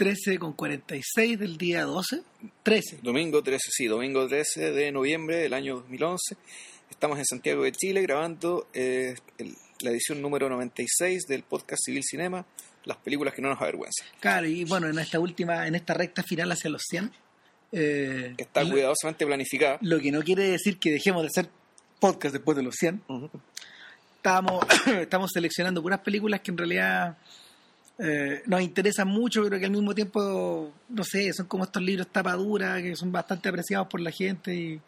13 con 46 del día 12. 13. Domingo 13, sí, domingo 13 de noviembre del año 2011. Estamos en Santiago de Chile grabando eh, el- la edición número 96 del podcast Civil Cinema, las películas que no nos avergüenzan. Claro, y bueno, en esta última, en esta recta final hacia los 100. eh, está cuidadosamente planificada. Lo que no quiere decir que dejemos de hacer podcast después de los 100. Ujú. Estamos, estamos seleccionando puras películas que en realidad eh, nos interesan mucho, pero que al mismo tiempo, no sé, son como estos libros tapadura que son bastante apreciados por la gente. y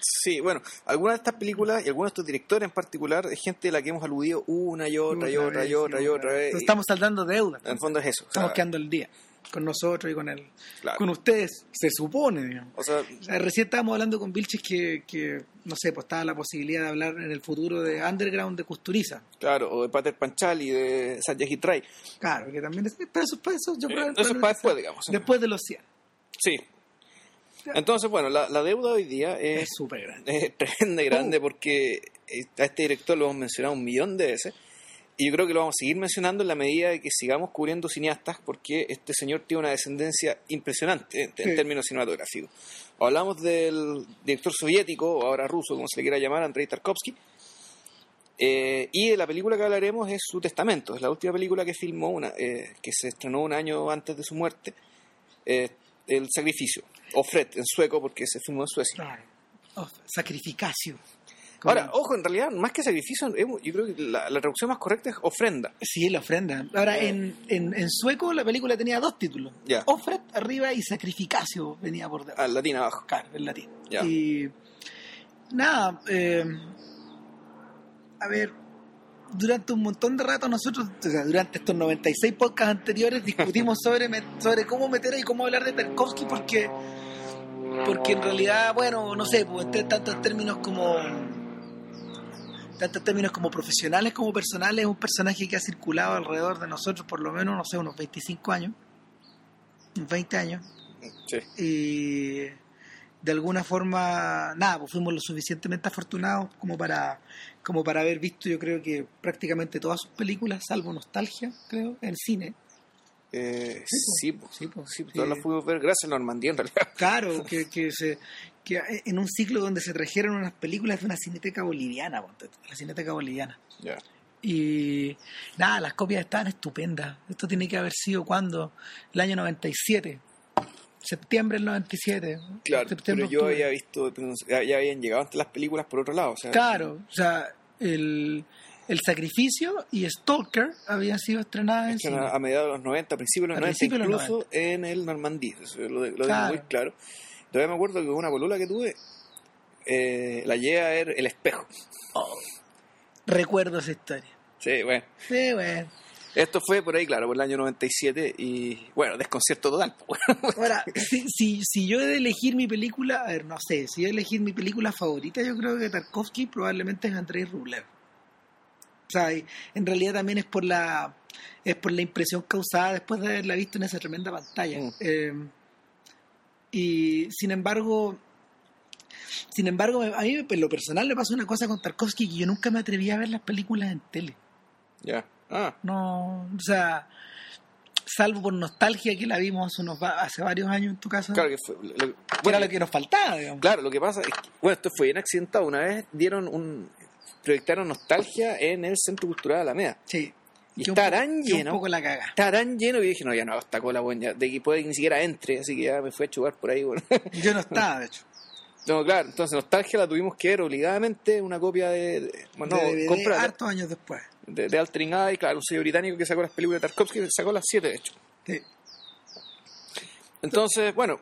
Sí, bueno, algunas de estas películas y algunos de estos directores en particular es gente de la que hemos aludido una y otra y otra y otra y otra vez. Entonces, y Estamos saldando deuda. En el fondo es eso. o Estamos sea, quedando el día con nosotros y con claro. Con ustedes, se supone, digamos. O sea, recién estábamos hablando con Vilches que, que, no sé, pues estaba la posibilidad de hablar en el futuro de Underground de Custuriza. claro, o de Pater Panchal y de Satyajit Ray. Claro, que también es, pero eso, para eso yo Eh, creo eso es para después, digamos. Después de los 100. Sí. Entonces, bueno, la, la deuda hoy día es súper grande. es tremenda grande porque eh, a este director lo hemos mencionado un millón de veces y yo creo que lo vamos a seguir mencionando en la medida de que sigamos cubriendo cineastas porque este señor tiene una descendencia impresionante en, en Sí. términos cinematográficos. Hablamos del director soviético, o ahora ruso, como se le quiera llamar, Andrei Tarkovsky. eh, y de la película que hablaremos es Su Testamento, es la última película que filmó, una, eh, que se estrenó un año antes de su muerte, eh, El Sacrificio, o Fred en sueco porque se filmó en Suecia. Claro. Oh, sacrificacio. Ahora, ojo, en realidad, más que sacrificio, yo creo que la, la traducción más correcta es ofrenda. Sí, la ofrenda. Ahora, Eh. en, en, en sueco la película tenía dos títulos. Ofred arriba y Sacrificacio venía por debajo. Al latín abajo. Claro, en latín. Y nada, eh, a ver, durante un montón de rato nosotros, o sea, durante estos 96 podcasts anteriores discutimos sobre, sobre cómo meter y cómo hablar de Tarkovsky porque porque en realidad, bueno, no sé, pues entre tantos términos como tantos términos como profesionales como personales, es un personaje que ha circulado alrededor de nosotros por lo menos, no sé, unos 25 años, unos 20 años Sí. y de alguna forma nada pues fuimos lo suficientemente afortunados como para como para haber visto yo creo que prácticamente todas sus películas salvo nostalgia creo en cine Eh, Sí, po. Sí, po. Sí, Sí. todas las pudimos ver gracias a Normandía, en realidad. claro que, que se que en un ciclo donde se trajeron unas películas de una cineteca boliviana tú, la cineteca boliviana Ya. y nada las copias estaban estupendas esto tiene que haber sido cuando el año 97 septiembre del 97 Claro, septiembre, pero yo octubre. había visto, ya, ya habían llegado antes las películas por otro lado. O sea, Claro, o sea, el, el sacrificio y Stalker habían sido estrenadas en cine. a, mediados de los 90, a principios de los A 90, principios de los incluso en el Normandí. Eso lo, de- lo Claro. digo muy claro. Todavía me acuerdo que una polola que tuve eh, la llevé a ver El Espejo. Recuerdo esa historia. Sí, bueno. Sí, bueno. Esto fue por ahí, claro, por el año 97 y, bueno, desconcierto total. Ahora, si, si, si yo he de elegir mi película, a ver, no sé, si he de elegir mi película favorita, yo creo que Tarkovsky probablemente es Andrei Rublev. O sea, y en realidad también es por la es por la impresión causada después de haberla visto en esa tremenda pantalla. Mm. Eh, y sin embargo, sin embargo, a mí en lo personal me pasa una cosa con Tarkovsky que yo nunca me atreví a ver las películas en tele. ya. Ah, No, o sea, salvo por nostalgia que la vimos hace, unos, hace varios años en tu casa, claro que fue. lo- que era lo que nos faltaba, digamos. Claro, lo que pasa es que, bueno, esto fue bien accidentado. Una vez dieron un. Proyectaron nostalgia en el Centro Cultural Alameda. Sí. Y está tan lleno. Un poco la caga. Está tan lleno que dije, no, ya no, esta cola, bueno, ya, de que puede que ni siquiera entre, así que ya me fui a chugar por ahí, bueno. Yo no estaba, de hecho. no, claro, entonces Nostalgia la tuvimos que ver obligadamente, una copia de, de- bueno, de DVD compra de, hartos años después. de, de Altering Eye, claro, un sello británico que sacó las películas de Tarkovsky, sacó las siete, de hecho. Sí. Entonces, bueno,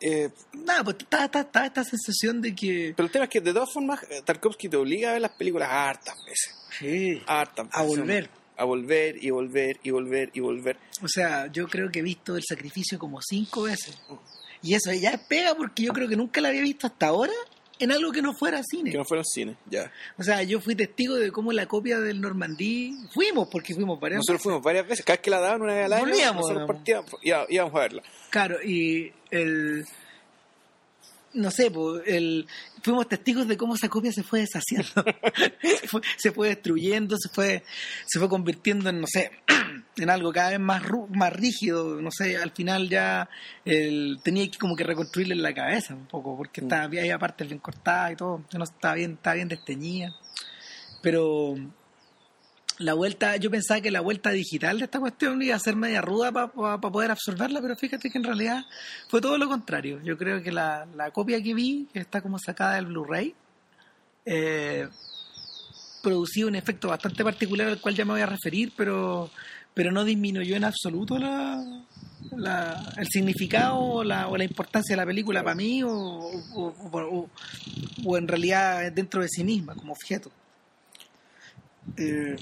eh, Nada, pues estaba, estaba- estaba esta sensación de que. pero el tema es que de todas formas, eh, Tarkovsky te obliga a ver las películas hartas veces, Sí. hartas A veces, volver. A volver y volver y volver y volver. O sea, yo creo que he visto el sacrificio como cinco veces. Y eso ya es pega porque yo creo que nunca la había visto hasta ahora en algo que no fuera cine. Que no fueron cine, ya. O sea, yo fui testigo de cómo la copia del Normandí. Fuimos, porque fuimos varias Nosotros veces. fuimos varias veces, cada vez que la daban una vez al año, Volvíamos, nosotros partíamos, ya, íbamos a verla. Claro, y el. No sé, pues, el, fuimos testigos de cómo esa copia se fue deshaciendo, se, fue, se fue destruyendo, se fue, se fue convirtiendo en, no sé, en algo cada vez más, ru- más rígido, no sé, al final ya el, tenía que como que reconstruirle la cabeza un poco, porque estaba, había partes bien cortadas y todo, no estaba bien, estaba bien desteñida, pero la vuelta, yo pensaba que la vuelta digital de esta cuestión iba a ser media ruda para poder absorberla, pero fíjate que en realidad fue todo lo contrario. Yo creo que la, la copia que vi, que está como sacada del Blu-ray, eh, producía un efecto bastante particular al cual ya me voy a referir, pero, pero no disminuyó en absoluto la, la- el significado o la, o la importancia de la película para mí o- o- o en realidad dentro de sí misma como objeto. Eh,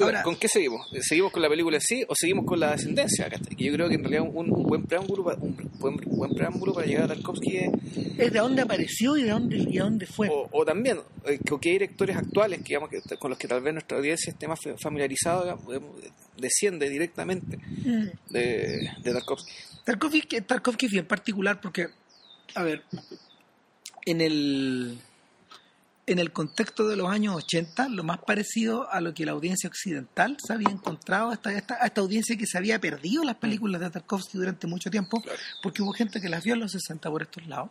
Ahora- ¿Con qué seguimos? ¿Seguimos con la película en sí o seguimos con la descendencia? Que yo creo que en realidad un, un buen preámbulo para, un buen, buen preámbulo para llegar a Tarkovsky es, es de dónde apareció y de dónde, y a dónde fue. o, o también eh, que- qué directores actuales que, digamos, que, con los que tal vez nuestra audiencia esté más familiarizada desciende directamente Mm. de, de Tarkovsky. Tarkovsky, Tarkovsky en particular porque, a ver, en el, en el contexto de los años 80, lo más parecido a lo que la audiencia occidental se había encontrado, a esta, audiencia que se había perdido las películas de Tarkovsky durante mucho tiempo, Claro. porque hubo gente que las vio en los 60 por estos lados.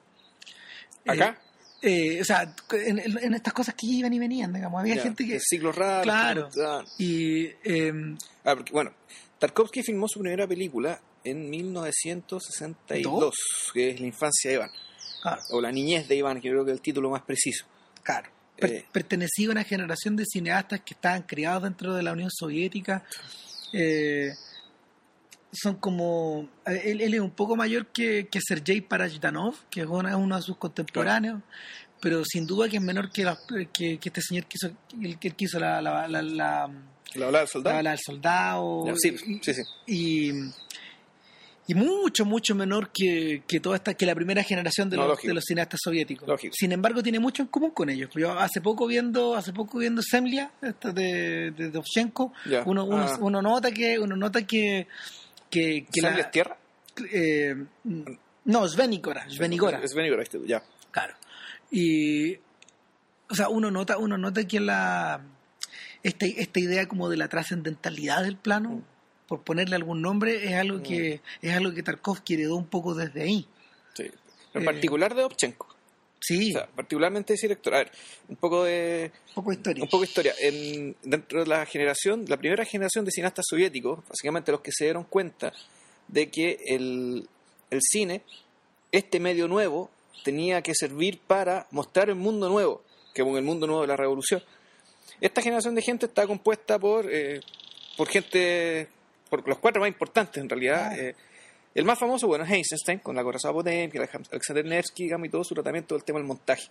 ¿Acá? Eh, eh, o sea, en, estas cosas que iban y venían, digamos, había gente que... el ciclo raro. Claro. ah, Y eh, Ah, porque, bueno, Tarkovsky filmó su primera película en 1962, ¿Dos? que es La infancia de Iván, claro, o La niñez de Iván, que creo que es el título más preciso. Claro. Eh. pertenecía a una generación de cineastas que estaban criados dentro de la Unión Soviética. Eh, son como. eh, Él, él es un poco mayor que, que Sergei Parajdanov, que es uno, uno de sus contemporáneos, pero sin duda que es menor que, la- que, que este señor que hizo, el que hizo la, la, la, la- ¿La hablaba del soldado? del soldado. Sí, sí, sí. y, y mucho, mucho menor que, que toda esta, que la primera generación de, No, los, de los cineastas soviéticos. Lógico. Sin embargo, tiene mucho en común con ellos. Yo hace poco viendo, hace poco viendo Semlia, esta de, de Dovchenko, Ya. uno, uno, Ah. uno nota que, uno nota que, que, que ¿Sangre la- es tierra? eh, no, Svenikora, Svenikora. Este, ya. Claro. Y, o sea, uno nota, uno nota que la esta, esta idea como de la trascendentalidad del plano, Mm. Por ponerle algún nombre, es algo que es algo que Tarkovsky heredó un poco desde ahí. Sí. En Eh. particular de Obchenko. Sí, O sea, particularmente ese director. A ver, un poco de, un poco de historia. un poco de historia. En, dentro de la generación, la primera generación de cineastas soviéticos, básicamente los que se dieron cuenta de que el, el cine, este medio nuevo, tenía que servir para mostrar el mundo nuevo, que con el mundo nuevo de la revolución. Esta generación de gente está compuesta por, eh, por gente, por los cuatro más importantes en realidad. Ah. Eh, el más famoso, bueno, es Eisenstein, con la corazón Potemkin, Alexander Nevsky, digamos, y todo su tratamiento del tema del montaje.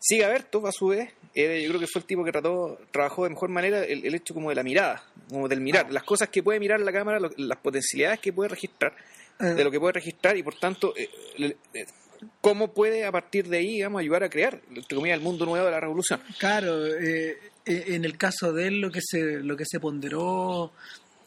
Siga Bertov, a su vez, eh, yo creo que fue el tipo que trató, trabajó de mejor manera el, el hecho como de la mirada, como del mirar, Ah. las cosas que puede mirar la cámara, lo- las potencialidades que puede registrar, Eh, de lo que puede registrar y por tanto, eh, le- eh, cómo puede a partir de ahí, digamos, ayudar a crear, entre comillas, el mundo nuevo de la revolución. Claro, en el caso de él lo que se lo que se ponderó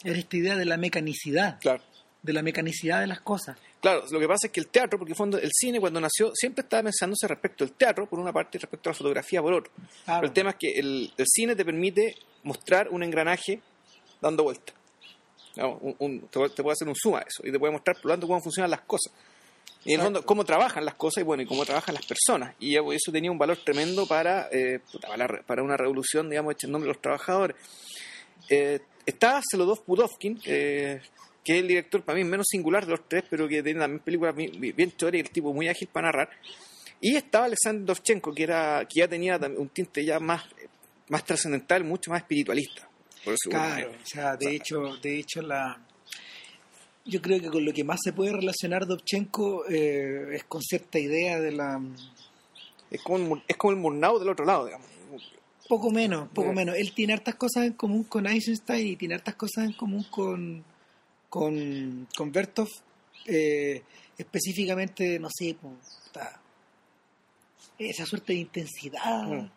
era esta idea de la mecanicidad, Claro. de la mecanicidad de las cosas. Claro, lo que pasa es que el teatro, porque en el fondo el cine cuando nació siempre estaba pensándose respecto al teatro por una parte y respecto a la fotografía por otro. Claro. Pero el tema es que el, el cine te permite mostrar un engranaje dando vuelta. Digamos, un- un- te, te puede hacer un suma a eso y te puede mostrar por lo tanto cómo funcionan las cosas. Y en el fondo cómo trabajan las cosas y bueno, y cómo trabajan las personas. Y pues, eso tenía un valor tremendo para, eh, para una revolución, digamos, hecha en nombre de los trabajadores. Eh, está Selodov Pudovkin, eh, que es el director para mí menos singular de los tres, pero que tiene también películas bien, bien y el tipo muy ágil para narrar. Y estaba Alexander Dovchenko, que, era, que ya tenía un tinte ya más, más trascendental, mucho más espiritualista. Por eso, Claro, o sea, de hecho, de hecho la yo creo que con lo que más se puede relacionar Dovchenko eh, es con cierta idea de la es, como el, es como el Murnau del otro lado, digamos. Poco menos, poco menos. Él tiene hartas cosas en común con Eisenstein y tiene hartas cosas en común con con, con Bertov, eh, específicamente, no sé, esa suerte de intensidad.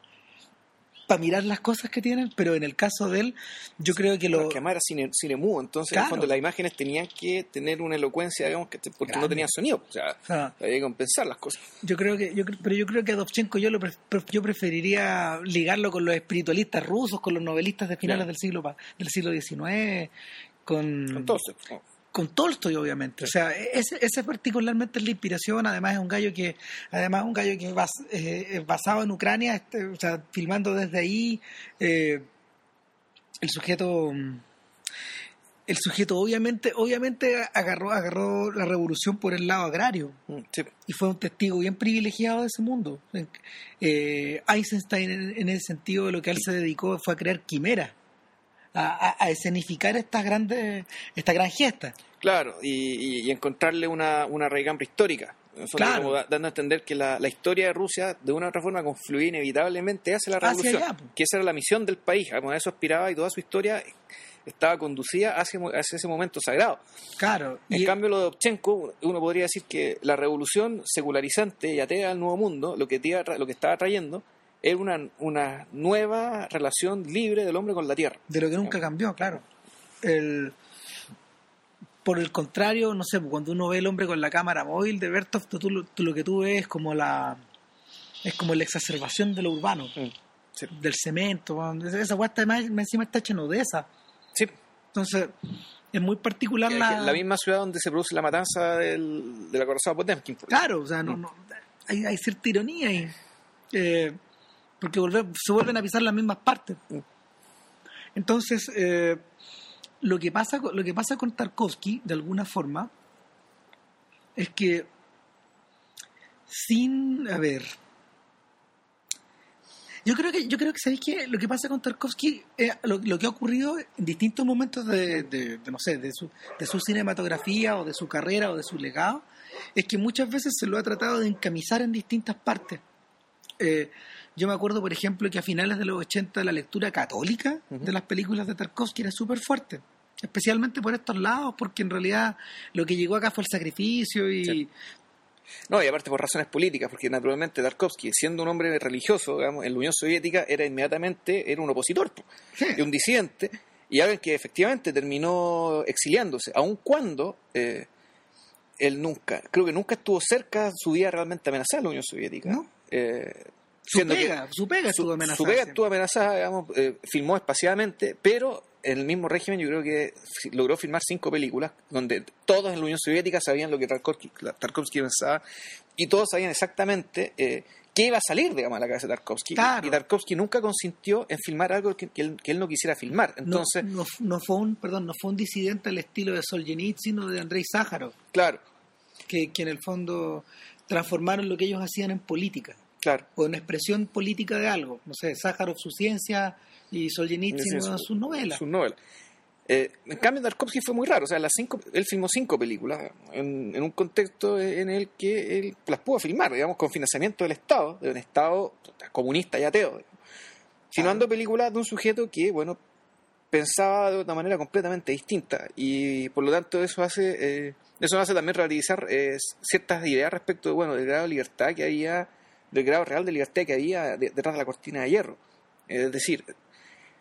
Para mirar las cosas que tienen, pero en el caso de él, yo creo que lo... Porque además era cine, cine mudo, entonces Claro. fondo las imágenes tenían que tener una elocuencia, digamos, que porque no tenían sonido. O sea, Ah. había que compensar las cosas. Yo creo que, yo, pero yo creo que a Dovchenko yo lo pre- yo preferiría ligarlo con los espiritualistas rusos, con los novelistas de finales Claro. del siglo del siglo XIX, con, Entonces, oh, con Tolstoy obviamente. O sea, ese, ese particularmente es la inspiración. Además es un gallo que, además es un gallo que bas- eh, basado en Ucrania, este, o sea, filmando desde ahí. eh, el sujeto, mm, el sujeto obviamente, obviamente agarró, agarró la revolución por el lado agrario mm, sí. y fue un testigo bien privilegiado de ese mundo. Eh, Eisenstein, en, en ese sentido, lo que él se dedicó fue a crear quimeras, a, escenificar estas grandes, esta gran gesta. Claro, y, y- y encontrarle una, una raigambre histórica. Claro. como da- dando a entender que la, la historia de Rusia, de una u otra forma, confluía inevitablemente hacia la Hacia revolución. allá, que esa era la misión del país, a eso aspiraba y toda su historia estaba conducida hacia, hacia ese momento sagrado. Claro. En y- cambio, lo de Ovchenko, uno podría decir que la revolución secularizante y atea al nuevo mundo, lo que, tra- lo que estaba trayendo, era una, una nueva relación libre del hombre con la tierra. de lo que nunca cambió, claro. El, por el contrario, no sé, cuando uno ve el hombre con la cámara móvil de Bertov, tú, tú lo- tú lo que tú ves es como la es como la exacerbación de lo urbano, Sí. del cemento, esa guasta encima está hecha en Odessa. Sí, Entonces, es muy particular que- la... que la misma ciudad donde se produce la matanza del, del acorazado Potemkin. por ejemplo. Claro, o sea, no, no, hay, hay cierta ironía ahí. Eh, porque se vuelven a pisar las mismas partes. Entonces, eh, lo, que pasa, lo que pasa con Tarkovsky, de alguna forma, es que sin, a ver, yo creo que, yo creo que sabéis que lo que pasa con Tarkovsky, eh, lo, que ha ocurrido en distintos momentos de, no sé, de su, de su cinematografía o de su carrera o de su legado, es que muchas veces se lo ha tratado de encamisar en distintas partes. Eh, yo me acuerdo, por ejemplo, que a finales de los 80 la lectura católica de las películas de Tarkovsky era súper fuerte. Especialmente por estos lados, porque en realidad lo que llegó acá fue el sacrificio y, Sí. No, y aparte por razones políticas, porque naturalmente Tarkovsky, siendo un hombre religioso, digamos, en la Unión Soviética, era inmediatamente era un opositor, po, Sí. y un disidente, y alguien que efectivamente terminó exiliándose, aun cuando eh, él nunca, creo que nunca estuvo cerca su vida realmente amenazada en la Unión Soviética. No. Eh, su siendo que- pega, su pega estuvo amenazada. su pega estuvo amenazada, digamos, eh, filmó espaciadamente, pero en el mismo régimen yo creo que logró filmar cinco películas donde todos en la Unión Soviética sabían lo que Tarkovsky, Tarkovsky pensaba y todos sabían exactamente eh, qué iba a salir, digamos, a la cabeza de Tarkovsky. Claro. Y Tarkovsky nunca consintió en filmar algo que, que él, que él no quisiera filmar. No- Entonces, no, no fue un, perdón, no fue un disidente al estilo de Solzhenitsyn o de Andrei Sájarov, claro, que, que en el fondo transformaron lo que ellos hacían en política. Claro. o en expresión política de algo. No sé, Sájarov su ciencia y Solzhenitsyn su- sus novelas. sus novelas. Eh, en cambio, Tarkovsky fue muy raro. O sea, las cinco, él filmó cinco películas en, en un contexto en el que él las pudo filmar, digamos, con financiamiento del Estado, de un Estado comunista y ateo. Filmando películas de un sujeto que, bueno, pensaba de una manera completamente distinta. Y por lo tanto, eso hace, eh, eso hace también realizar eh, ciertas ideas respecto de, bueno, del grado de libertad que había, del grado real de libertad que había de- detrás de la cortina de hierro. es decir,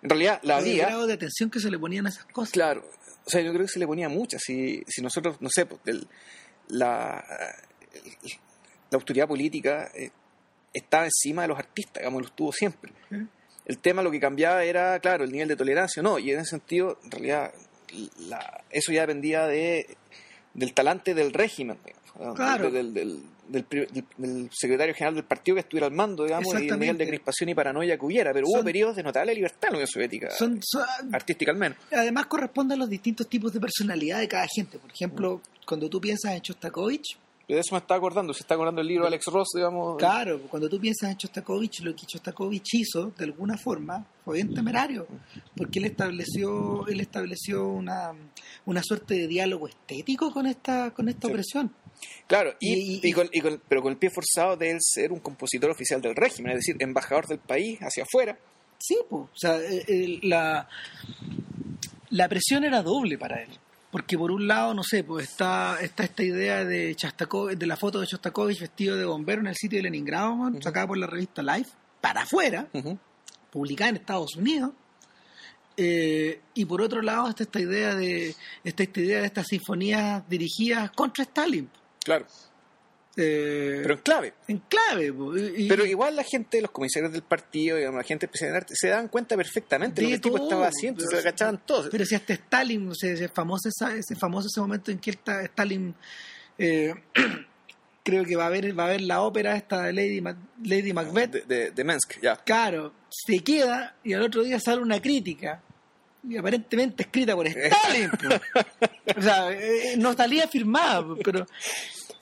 en realidad la el había. grado de atención que se le ponían a esas cosas. Claro, o sea, yo creo que se le ponía mucha. Si, si nosotros, no sé, pues, el- la, el- la autoridad política eh, estaba encima de los artistas, digamos, lo estuvo siempre. El tema lo que cambiaba era, claro, el nivel de tolerancia, no, y en ese sentido, en realidad, la- eso ya dependía de, del talante del régimen, digamos, Claro. del, del, del, del- del secretario general del partido que estuviera al mando, digamos, y el nivel de crispación y paranoia que hubiera, pero hubo periodos de notable libertad en la Unión Soviética, Son, son- artística al menos. además corresponde a los distintos tipos de personalidad de cada gente. Por ejemplo, Mm. cuando tú piensas en Shostakovich, De eso me está acordando, se está acordando el libro de Alex Ross, digamos. claro, cuando tú piensas en Shostakovich, lo que Shostakovich hizo, de alguna forma, fue bien temerario, porque él estableció, él estableció una, una suerte de diálogo estético con esta, con esta Sí. opresión. Claro, y, Y- con- y con- pero con el pie forzado de él ser un compositor oficial del régimen, es decir, embajador del país hacia afuera. Sí, pues, o sea, eh, la, la presión era doble para él. Porque por un lado, no sé, pues está, está esta idea de Shostakovich, de la foto de Shostakovich vestido de bombero en el sitio de Leningrado, man, sacada por la revista Life, para afuera, publicada en Estados Unidos. Eh, y por otro lado está esta idea de esta, esta idea de estas sinfonías dirigidas contra Stalin. Claro. Eh, Pero en clave. en clave. y- Pero igual la gente, los comisarios del partido, digamos, la gente especial en arte, se dan cuenta perfectamente de lo que el tipo estaba haciendo, pero- se lo cachaban todos. Pero si hasta Stalin, o sea, ese famoso, ese famoso ese momento en que está- Stalin eh, creo que va a ver va a ver la ópera esta de Lady, Mac- Lady Macbeth, de, de, de Minsk, ya. claro, se queda y al otro día sale una crítica y aparentemente escrita por Stalin. o sea, eh, no salía firmada, pero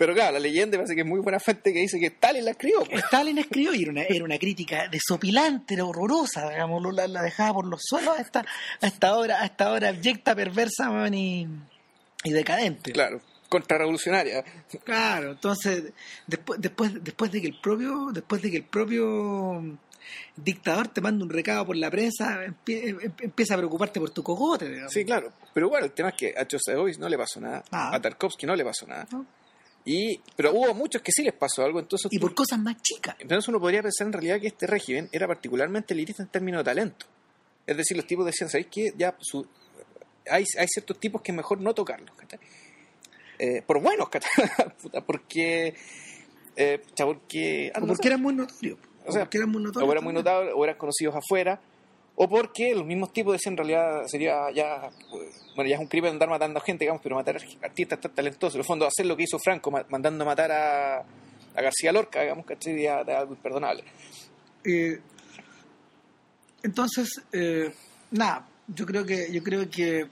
Pero claro, la leyenda parece que es muy buena fuente que dice que Stalin la escribió. pues. Stalin escribió y era una, era una crítica desopilante, era horrorosa, digamos, la, la dejaba por los suelos a esta, a esta obra, a esta obra abyecta, perversa man, y, y decadente. Claro, contrarrevolucionaria. Claro, entonces después, después, después de que el propio, después de que el propio dictador te manda un recado por la prensa, empie- em- empieza a preocuparte por tu cogote, digamos. Sí, claro. Pero bueno, el tema es que a Chostakovich no le pasó nada, Ah. a Tarkovsky no le pasó nada. ¿no? Y, pero hubo muchos que sí les pasó algo, entonces, Y tú- por cosas más chicas. entonces uno podría pensar en realidad que este régimen era particularmente elitista en términos de talento. Es decir, los tipos decían, ¿sabéis qué? Ya su- hay, hay ciertos tipos que es mejor no tocarlos. Eh, por buenos, porque... Eh, porque... ah, no porque eran muy notorios. O sea, porque eran muy notorios. o eran muy también. notables, o eran conocidos afuera, o porque los mismos tipos decían en realidad sería ya, pues, bueno, ya es un crimen andar matando a gente, digamos, pero matar a artistas tan talentosos, en el fondo hacer lo que hizo Franco, ma- mandando a matar a, a García Lorca, digamos, que sería algo imperdonable. Eh, entonces, eh, nada, yo creo que, yo creo que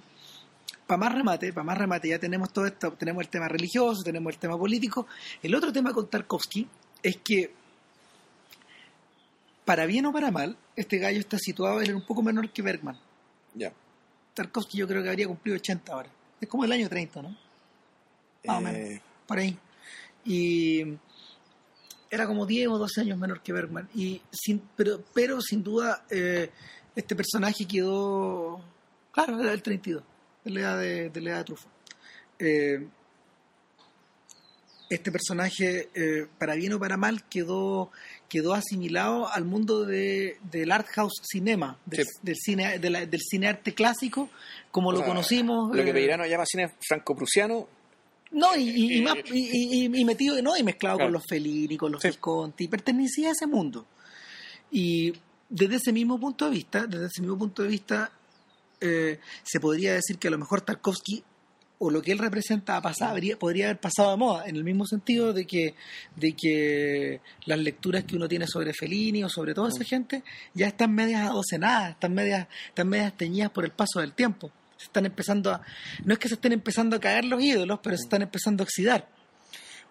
para más remate, para más remate, ya tenemos todo esto, tenemos el tema religioso, tenemos el tema político. El otro tema con Tarkovsky es que, para bien o para mal, este gallo está situado, él era un poco menor que Bergman. Ya. Tarkovsky yo creo que habría cumplido 80 ahora. Es como el año 30, ¿no? Más o Eh, menos, por ahí. Y era como 10 o 12 años menor que Bergman. Y sin, pero, pero sin duda, eh, este personaje quedó. Claro, era del 32, de la edad de, de, la edad de Truffaut. Eh, este personaje, eh, para bien o para mal, quedó, quedó asimilado al mundo de, del art house cinema, del, Sí. del cine, de la- del cine arte clásico, como o lo sea, conocimos. Lo que eh, Peirano llama cine franco-prusiano, no, y, y, y Eh, más, y, y- y metido, no, y mezclado Claro. con los Fellini, con los Sí. Visconti, pertenecía a ese mundo. Y desde ese mismo punto de vista, desde ese mismo punto de vista, eh, se podría decir que a lo mejor Tarkovsky o lo que él representa pasado, habría- podría haber pasado de moda, en el mismo sentido de que, de que las lecturas que uno tiene sobre Fellini o sobre toda esa gente ya están medias adocenadas, están medias, están medias teñidas por el paso del tiempo. Se están empezando a, no es que se estén empezando a caer los ídolos, pero se están empezando a oxidar.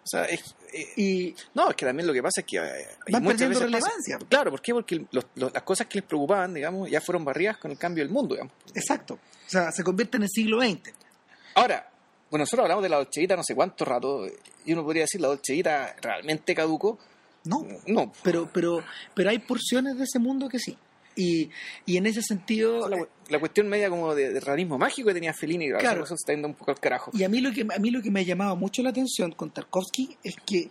o sea, es, eh, Y No, es que también lo que pasa es que eh, hay muchas perdiendo veces pasa- relevancia. claro, ¿por qué? Porque los- los- las cosas que les preocupaban, digamos, ya fueron barridas con el cambio del mundo, digamos. exacto. O sea, se convierten en el siglo XX. Ahora, bueno, nosotros hablamos de la dolceíta no sé cuánto rato, y uno podría decir la dolceíta realmente caducó. No, No, pero, pero, pero hay porciones de ese mundo que sí. Y, y en ese sentido, la, la cuestión media como de, de realismo mágico que tenía Fellini, claro, Claro. eso se está yendo un poco al carajo. y a mí lo que a mí lo que me ha llamado mucho la atención con Tarkovsky es que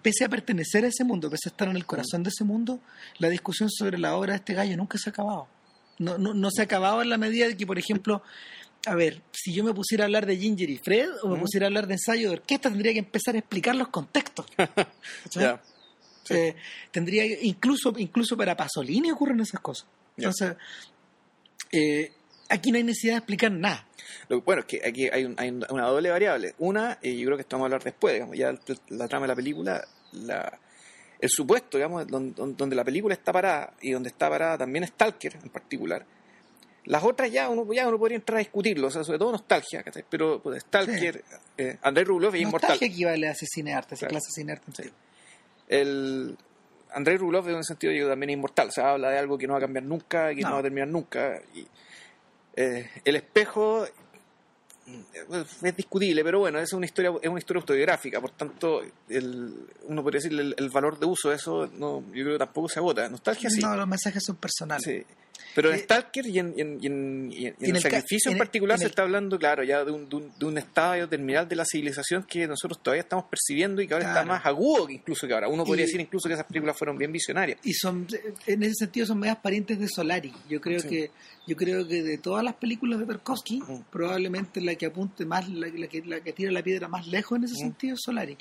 pese a pertenecer a ese mundo, pese a estar en el corazón de ese mundo, la discusión sobre la obra de este gallo nunca se ha acabado. No, no, no se ha acabado en la medida de que, por ejemplo, a ver, si yo me pusiera a hablar de Ginger y Fred o me Mm. pusiera a hablar de ensayo de orquesta, tendría que empezar a explicar los contextos. Sí. Eh, tendría incluso incluso para Pasolini ocurren esas cosas. Entonces, eh, aquí no hay necesidad de explicar nada. Lo- bueno, es que aquí hay, un- hay un- una doble variable. Una, y yo creo que esto vamos a hablar después, digamos, ya la trama de la película, la, el supuesto, digamos, don- don- donde, la película está parada y donde está parada también Stalker en particular. Las otras ya uno, ya uno podría entrar a discutirlo, o sea, sobre todo nostalgia, ¿cachai? pero pues, Stalker, eh, Andrei Rublev es inmortal. Nostalgia equivale a ese cine arte, Claro. clase cine arte. Sí. El Andrei Rublev en un sentido yo también es inmortal, o sea, habla de algo que no va a cambiar nunca, que no, No. va a terminar nunca. Y, eh, el espejo eh, es discutible, pero bueno, es una historia es una historia autobiográfica, por tanto, el, uno podría decir el, el valor de uso de eso, no, yo creo que tampoco se agota. Nostalgia sí. No, los mensajes son personales. Sí. Pero en Stalker y en, y en- y en- y en- y en en el sacrificio en, el- particular se está hablando, claro, ya de un, de un, de un estado terminal de la civilización que nosotros todavía estamos percibiendo y que ahora está más agudo que incluso que ahora. Uno podría decir incluso que esas películas fueron bien visionarias. y son en ese sentido son medias parientes de Solari yo creo Sí. que yo creo que de todas las películas de Tarkovsky Mm. probablemente la que apunte más la, la que, la que tira la piedra más lejos en ese Mm. sentido es Solari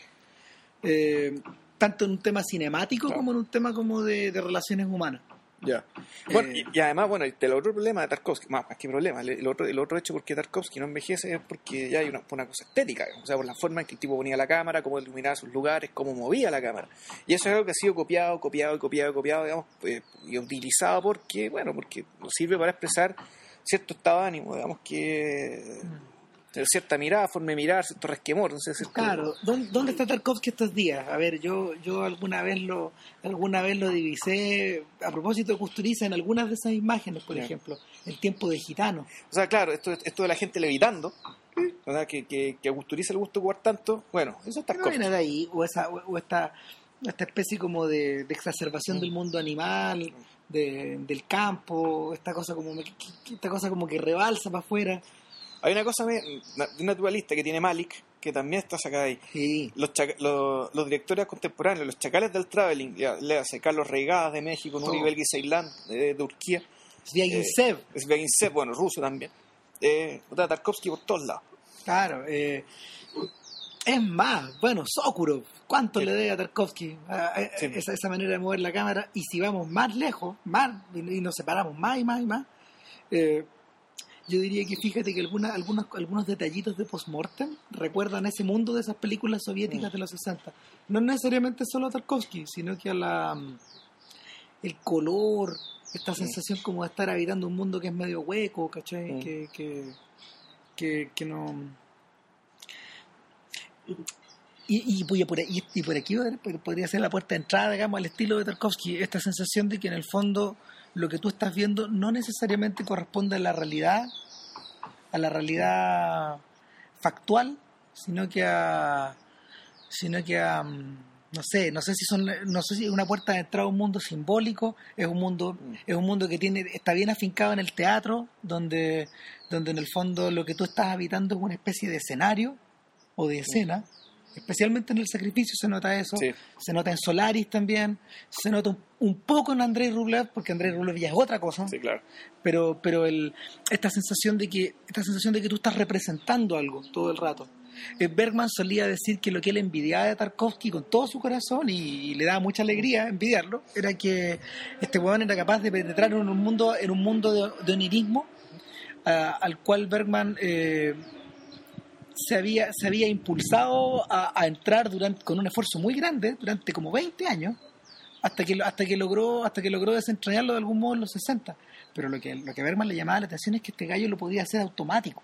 Eh, tanto en un tema cinemático Claro. como en un tema como de, de relaciones humanas Ya. Bueno, Eh, y, y además, bueno, el otro problema de Tarkovsky, más, más que problema, el, el otro, el otro hecho por qué Tarkovsky no envejece es porque ya hay una, por una cosa estética, o sea, por la forma en que el tipo ponía la cámara, cómo iluminaba sus lugares, cómo movía la cámara. Y eso es algo que ha sido copiado, copiado, copiado, copiado, digamos, eh, y utilizado porque, bueno, porque nos sirve para expresar cierto estado de ánimo, digamos, que tener cierta mirada, forma de mirar, cierto resquemor, cierto- Claro, ¿dónde, dónde está Tarkovsky estos días? A ver, yo yo alguna vez lo alguna vez lo divisé a propósito de Kusturiza en algunas de esas imágenes, por ejemplo, el tiempo de gitano. O sea, claro, esto, esto de la gente levitando, ¿verdad? Que, que, que a Gusturiza le gusta jugar tanto, bueno, eso es ¿Qué no viene de ahí? O, esa, o, o esta, esta especie como de, de exacerbación Mm. del mundo animal, de- del campo, esta cosa como esta cosa como que rebalsa para afuera. Hay una cosa de un naturalista que tiene Malik, que también está sacada ahí. Sí. Los, chaca- los, los directores contemporáneos, los chacales del traveling, ya, le hace Carlos Reigadas de México, Nuri. Belgi Ceylan eh, de Turquía, Sviagintsev, Sviagintsev, bueno, ruso también. Eh, Tarkovsky por todos lados. claro. eh, es más, bueno, Sokurov, ¿cuánto Sí. le debe a Tarkovsky? A- a- Sí. esa, esa manera de mover la cámara. Y si vamos más lejos, más y y nos separamos más y más y más, eh, yo diría que fíjate que alguna, algunos, algunos detallitos de postmortem recuerdan a ese mundo de esas películas soviéticas Mm. de los 60. No necesariamente solo a Tarkovsky, sino que a la mm, el color, esta sensación como de estar habitando un mundo que es medio hueco, ¿cachai? Mm. Que, que, que, que no... Y, y, pues, por, y, y por aquí pod- podría ser la puerta de entrada, digamos, al estilo de Tarkovsky, esta sensación de que en el fondo lo que tú estás viendo no necesariamente corresponde a la realidad, a la realidad factual, sino que a, sino que a, mm, no sé, no sé si son, no sé si es una puerta de entrada a un mundo simbólico, es un mundo, es un mundo que tiene, está bien afincado en el teatro, donde, donde en el fondo lo que tú estás habitando es una especie de escenario o de escena. Especialmente en el sacrificio se nota eso, Sí. se nota en Solaris también, se nota un, un poco en Andrei Rublev, porque Andrei Rublev ya es otra cosa, Sí, claro. pero pero el esta sensación de que esta sensación de que tú estás representando algo todo el rato Eh, Bergman solía decir que lo que él envidiaba de Tarkovsky con todo su corazón y, y le daba mucha alegría envidiarlo era que este weón era capaz de penetrar en un mundo en un mundo de, de onirismo ah, al cual Bergman eh, se había se había impulsado a, a entrar durante con un esfuerzo muy grande durante como 20 años hasta que hasta que logró hasta que logró desentrañarlo de algún modo en los 60 pero lo que lo que a Bergman le llamaba la atención es que este gallo lo podía hacer automático.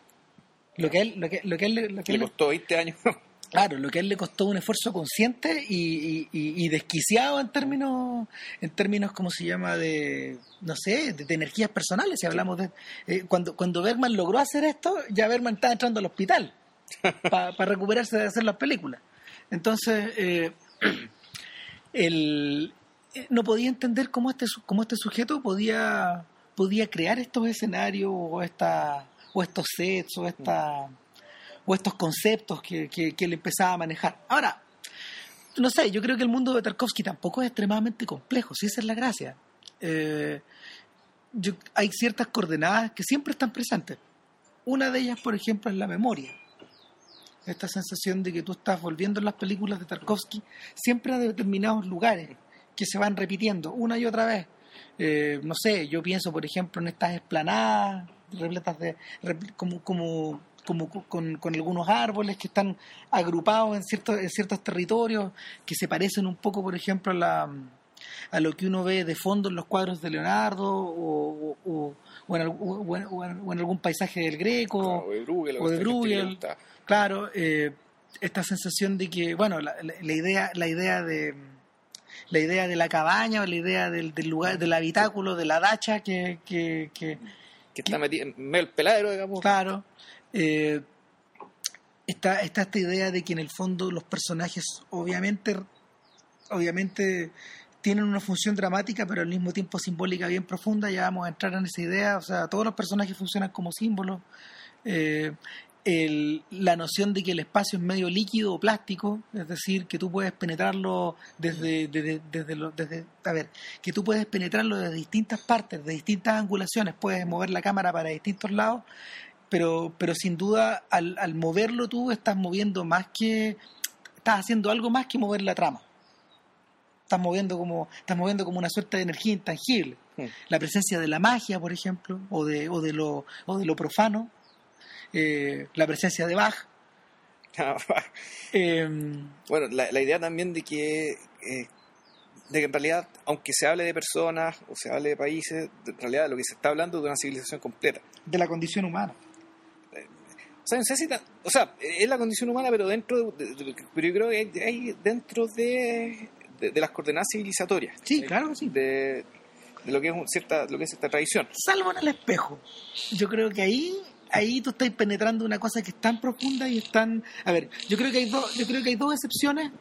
Lo que él lo que, lo que él le- lo que Le él- costó 20 años. claro lo que a él le costó un esfuerzo consciente y, y- desquiciado en términos en términos como se llama de no sé de, de energías personales si hablamos de eh, cuando cuando Bergman logró hacer esto ya Bergman estaba entrando al hospital para recuperarse de hacer las películas entonces eh, el, eh, no podía entender cómo este, cómo este sujeto podía, podía crear estos escenarios o, esta, o estos sets o, esta, o estos conceptos que, que, que él empezaba a manejar. Ahora, no sé, yo creo que el mundo de Tarkovsky tampoco es extremadamente complejo, si esa es la gracia. Eh, yo- hay ciertas coordenadas que siempre están presentes. Una de ellas, por ejemplo, es la memoria esta sensación de que tú estás volviendo en las películas de Tarkovsky siempre a determinados lugares que se van repitiendo una y otra vez. Eh, no sé, yo pienso, por ejemplo, en estas esplanadas repletas de como como como con, con algunos árboles que están agrupados en ciertos en ciertos territorios que se parecen un poco, por ejemplo, a la a lo que uno ve de fondo en los cuadros de Leonardo o, o- o- en, algún- o en- algún paisaje del Greco o de Bruegel. o de le Bruegel. Claro, eh, esta sensación de que, bueno, la, idea, la idea de la idea de la cabaña o la idea del, del lugar, del habitáculo, de la dacha que, que, que Que está metido en del peladero, digamos. claro, eh, está, está esta idea de que en el fondo los personajes obviamente, obviamente tienen una función dramática, pero al mismo tiempo simbólica bien profunda. Ya vamos a entrar en esa idea. O sea, todos los personajes funcionan como símbolos. Eh, el- la noción de que el espacio es medio líquido o plástico, es decir, que tú puedes penetrarlo desde, desde, desde, lo- desde- a ver, que tú puedes penetrarlo de distintas partes, de distintas angulaciones, puedes mover la cámara para distintos lados, pero, pero sin duda al, al moverlo tú estás moviendo más que, estás haciendo algo más que mover la trama. Estás moviendo como, estás moviendo como una suerte de energía intangible. Mm. La presencia de la magia, por ejemplo, o de, o de, lo, o de lo profano, eh, la presencia de Bach. eh, bueno, la, la idea también de que, eh, de que en realidad, aunque se hable de personas o se hable de países, en realidad lo que se está hablando es de una civilización completa. de la condición humana. O sea, no sé si tan- o sea, es la condición humana, pero dentro de, de- de- pero yo creo que hay, hay dentro de, las coordenadas civilizatorias. Sí, claro que sí. De, de lo que es un- cierta, lo que es cierta tradición. Salvo en el espejo. Yo creo que ahí, ahí tú estás penetrando una cosa que es tan profunda y es tan. A ver, yo creo que hay dos, yo creo que hay dos excepciones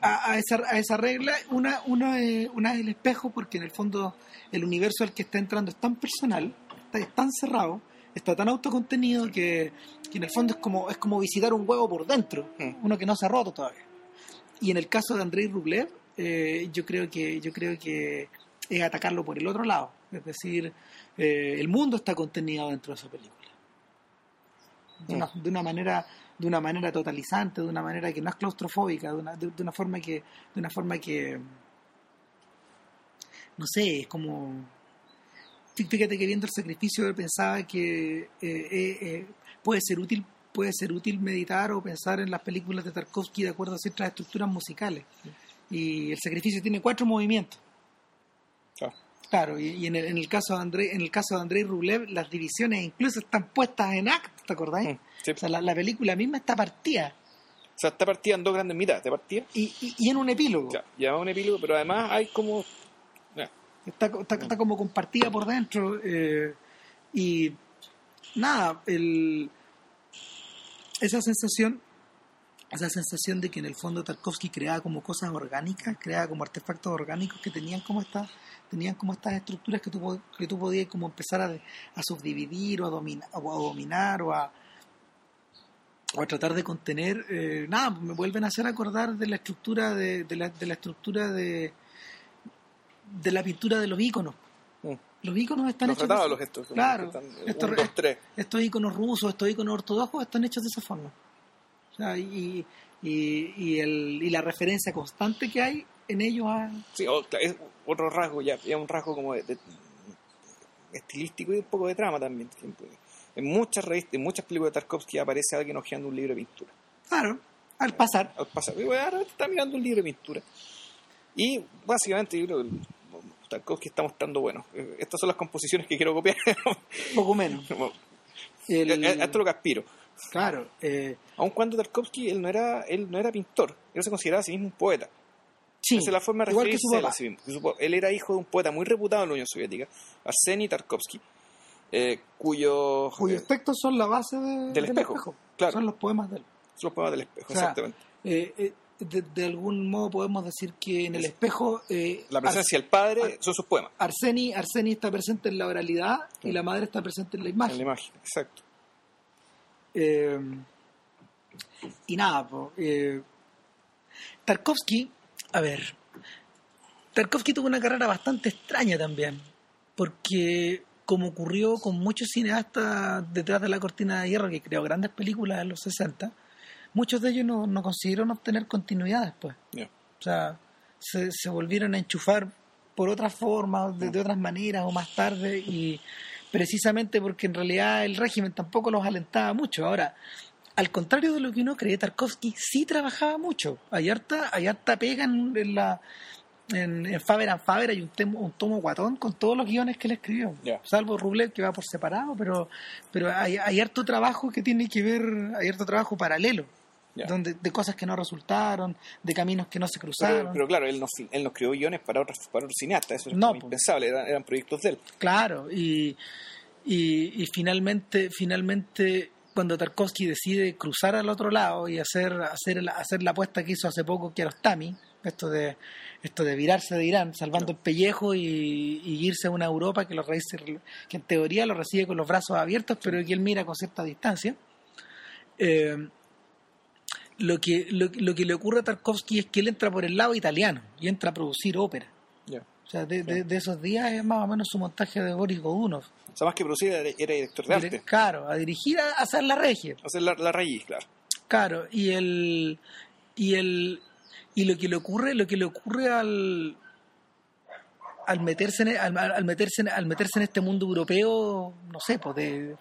a, a esa, a esa regla. Una, una, es- una es el espejo, porque en el fondo el universo al que está entrando es tan personal, está, es tan cerrado, está tan autocontenido que, que en el fondo es como, es como visitar un huevo por dentro, Mm. uno que no se ha roto todavía. Y en el caso de Andrei Rublev, eh, yo creo que yo creo que es atacarlo por el otro lado. Es decir, eh, el mundo está contenido dentro de esa película. De una, de una manera de una manera totalizante, de una manera que no es claustrofóbica, de una, de, de una forma que de una forma que no sé, es como Fí- fíjate que viendo el sacrificio yo pensaba que eh, eh, eh, puede ser útil puede ser útil meditar o pensar en las películas de Tarkovsky de acuerdo a ciertas estructuras musicales. Y el sacrificio tiene cuatro movimientos. Claro. Claro, y, y en, el, en el caso de Andrei, en el caso de Andrei Rublev, las divisiones incluso están puestas en acto, ¿te acordáis? Mm, sí. O sea, la, la película misma está partida O sea, está partida en dos grandes mitades. Está partida, y, y, y en un epílogo. ya, lleva un epílogo, pero además hay como. ya, Está, está, está como compartida por dentro. eh, y nada, el, esa sensación esa sensación de que en el fondo Tarkovsky creaba como cosas orgánicas, creaba como artefactos orgánicos que tenían como estas tenían como estas estructuras que tú, que tú podías como empezar a, a subdividir o a, dominar, o a dominar o a, o a tratar de contener eh, nada me vuelven a hacer acordar de la estructura de, de la, de la estructura de de la pintura de los íconos mm. los íconos están Los hechos tratados, de- los gestos. como claro están, estos, un, dos, tres. estos íconos rusos estos íconos ortodoxos están hechos de esa forma o sea, y, y, y, el, y la referencia constante que hay en ellos a, Sí, es otro rasgo, ya, ya un rasgo como de, de- estilístico y un poco de trama también. En muchas revistas, en muchas películas de Tarkovsky aparece alguien hojeando un libro de pintura. claro al pasar Al pasar, y, bueno, está mirando un libro de pintura. Y básicamente yo creo que Tarkovsky está mostrando, bueno, eh, estas son las composiciones que quiero copiar. poco menos El- A- a Esto lo que aspiro. Claro eh, Aun cuando Tarkovsky él no era, él no era pintor, él se consideraba a sí mismo un poeta. sí, Esa es la forma de igual que su a él papá a sí mismo. Él era hijo de un poeta muy reputado en la Unión Soviética, Arseny Tarkovsky, eh, cuyo... cuyos eh, textos son la base de- Del espejo, claro. son los poemas de él son los poemas del espejo, O sea, exactamente. Eh, eh, de, de algún modo podemos decir que en el espejo eh, La presencia del padre son sus poemas, Arseni, Arseni está presente en la oralidad y la madre está presente en la en imagen. la imagen, exacto. Eh, y nada, po, eh, Tarkovsky, a ver, Tarkovsky tuvo una carrera bastante extraña también, porque como ocurrió con muchos cineastas detrás de la cortina de hierro que creó grandes películas en los 60, muchos de ellos no, no consiguieron obtener continuidad después. O sea, se, se volvieron a enchufar por otras formas, de, de otras maneras o más tarde, y precisamente porque en realidad el régimen tampoco los alentaba mucho. Ahora, al contrario de lo que uno cree, Tarkovsky sí trabajaba mucho. Hay harta, hay harta pega en, en la. En, en Faber and Faber hay un, temo- un tomo guatón con todos los guiones que él escribió, salvo Rublev que va por separado, pero, pero hay, hay harto trabajo que tiene que ver, hay harto trabajo paralelo, Donde, de cosas que no resultaron, de caminos que no se cruzaron. Pero, pero claro, él nos, él nos creó guiones para otros, para otros cineastas, eso es No, como po. impensable, eran, eran proyectos de él. Claro, y, y, y finalmente, finalmente cuando Tarkovsky decide cruzar al otro lado y hacer, hacer, la- hacer la apuesta que hizo hace poco Kiarostami, esto de esto de virarse de Irán, salvando el pellejo y, y irse a una Europa que, lo recibe- que en teoría lo recibe con los brazos abiertos, pero que él mira con cierta distancia. Eh, lo, que, lo, lo que le ocurre a Tarkovsky es que él entra por el lado italiano y entra a producir ópera. O sea, de, de- de esos días es más o menos su montaje de Boris Godunov. O sea, más que producir, era, director de arte. Claro, a dirigir a hacer la regia. Hacer la, la raíz, claro. Claro, y el y el y lo que le ocurre, lo que le ocurre al al meterse en, al, al meterse en, al meterse en este mundo europeo, no sé, pues de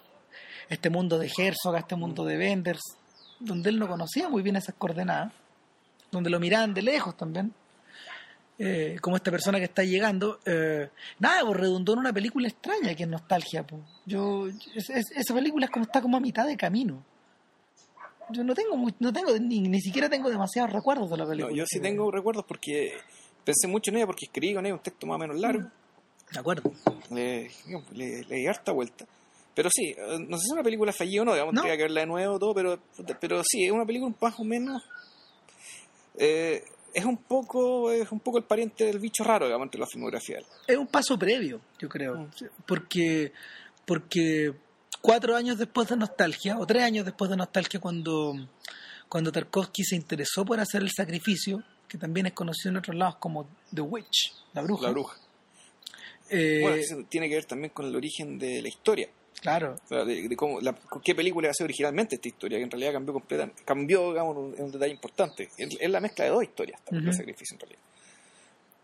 este mundo de Herzog, este mundo de Wenders, donde él no conocía muy bien esas coordenadas, donde lo miraban de lejos también. eh, como esta persona que está llegando, eh, nada, pues redundó en una película extraña que es nostalgia. pues. Yo, es- es- esa película es como está como a mitad de camino. Yo no tengo, muy- no tengo ni, ni siquiera tengo demasiados recuerdos de la No, película. yo sí tengo recuerdos porque pensé mucho en ella porque escribí con ella un texto más o menos largo. De acuerdo. Le, le, le di harta vuelta. Pero sí, eh, no sé si es una película fallida o no, digamos, No. tendría que verla de nuevo todo, pero, pero sí, es una película más o menos... eh, es un poco es un poco el pariente del bicho raro, digamos, entre la filmografía. Es un paso previo, yo creo. Mm. Porque, porque cuatro años después de Nostalgia, o tres años después de Nostalgia, cuando, cuando Tarkovsky se interesó por hacer el sacrificio, que también es conocido en otros lados como The Witch, la bruja. La bruja. Eh, Bueno, eso tiene que ver también con el origen de la historia. Claro, O sea, de, de cómo, la, qué película iba a ser originalmente esta historia, que en realidad cambió completamente, cambió, digamos, un, un detalle importante. Es, es la mezcla de dos historias, también, el sacrificio en realidad.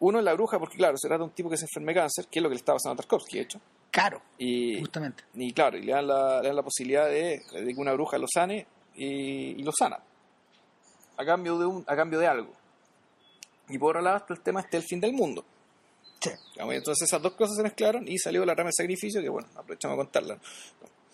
Uno es la bruja, porque claro, se trata de un tipo que se enferma de cáncer, que es lo que le estaba pasando a Tarkovsky, de hecho. caro, Y, justamente. y claro, y le dan la, le dan la posibilidad de, de que una bruja lo sane y, y lo sana. A cambio de un, a cambio de algo. Y por otro lado está el tema este del fin del mundo. Sí. Entonces esas dos cosas se mezclaron y salió la rama del sacrificio, que bueno, aprovechamos a contarla.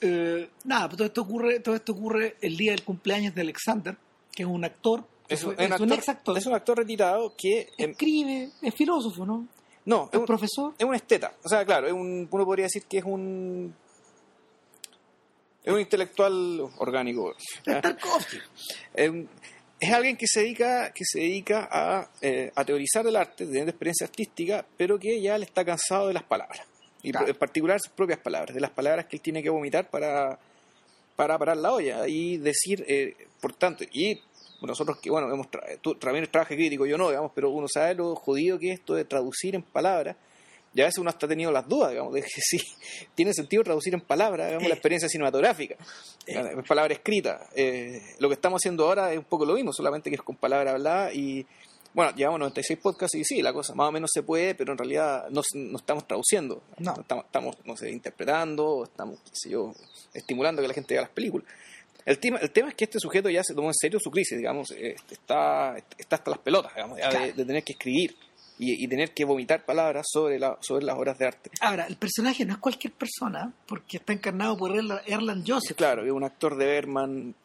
Eh, nada, pues todo esto ocurre, todo esto ocurre el día del cumpleaños de Alexander, que es un actor, Es, un, es un es un actor, ex actor, es un actor retirado que... escribe, es filósofo, ¿no? no, es Es un, profesor. es un esteta. O sea, claro, es un, uno podría decir que es un... Es un intelectual orgánico. Es Tarkovsky. Es, un- es alguien que se dedica, que se dedica a, eh, a teorizar el arte, teniendo experiencia artística, pero que ya le está cansado de las palabras. Y Claro. en particular sus propias palabras, de las palabras que él tiene que vomitar para, para parar la olla y decir, eh, por tanto, y nosotros que, bueno, hemos tra- tú también trabajas crítico, yo no, digamos, pero uno sabe lo jodido que es esto de traducir en palabras, y a veces uno hasta ha tenido las dudas, digamos, de que sí, tiene sentido traducir en palabras, digamos, Eh. la experiencia cinematográfica, en palabras escritas. Eh, lo que estamos haciendo ahora es un poco lo mismo, solamente que es con palabras habladas y, bueno, llevamos 96 podcasts y sí, la cosa más o menos se puede, pero en realidad no, no estamos traduciendo, No. estamos, estamos, no sé, interpretando, estamos, qué sé yo, estimulando que la gente vea las películas. El tema, el tema es que este sujeto ya se tomó en serio su crisis, digamos, eh, está, está hasta las pelotas, digamos, ya de, Claro. de tener que escribir y, y tener que vomitar palabras sobre, la, sobre las obras de arte. Ahora, el personaje no es cualquier persona, porque está encarnado por Erla- Erland Joseph. Claro, es un actor de Berman,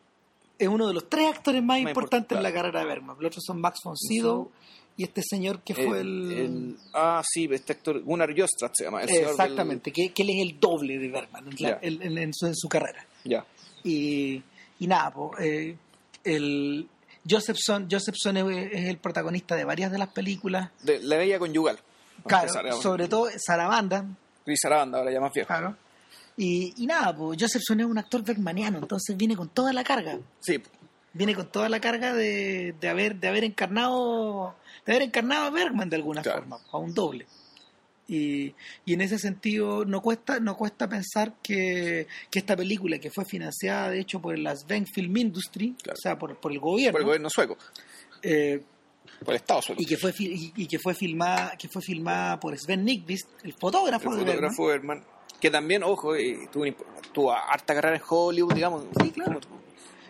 Es uno de los tres actores más Más importantes en la carrera de Bergman. Los otros son Max von Sydow y este señor que fue el... el- ah, sí, este actor, Gunnar Jostrat se llama. El del- Exactamente, que, que él es el doble de Bergman en, la- Ya. en- en- en su, carrera. ya. Y, y nada, po, eh, el Josephson, Josephson es, es el protagonista de varias de las películas. De la bella conyugal. Claro, sobre todo Sarabanda, Chris Aranda, ahora ya más viejo. claro. Y, y nada, pues Josephson es un actor bergmaniano, entonces viene con toda la carga. Sí, Viene con toda la carga de, de haber de haber encarnado de haber encarnado a Bergman de alguna Claro. forma, a un doble. Y, y en ese sentido no cuesta no cuesta pensar que, que esta película que fue financiada de hecho por la Sven Film Industry, Claro. o sea, por, por el gobierno, por el gobierno sueco, eh, por el Estado sueco. y que fue y, y que fue filmada que fue filmada por Sven Nykvist, el fotógrafo, el de Bergman. fotógrafo Berman, que también, ojo, eh, tuvo, tuvo harta carrera en Hollywood, digamos. Sí, claro.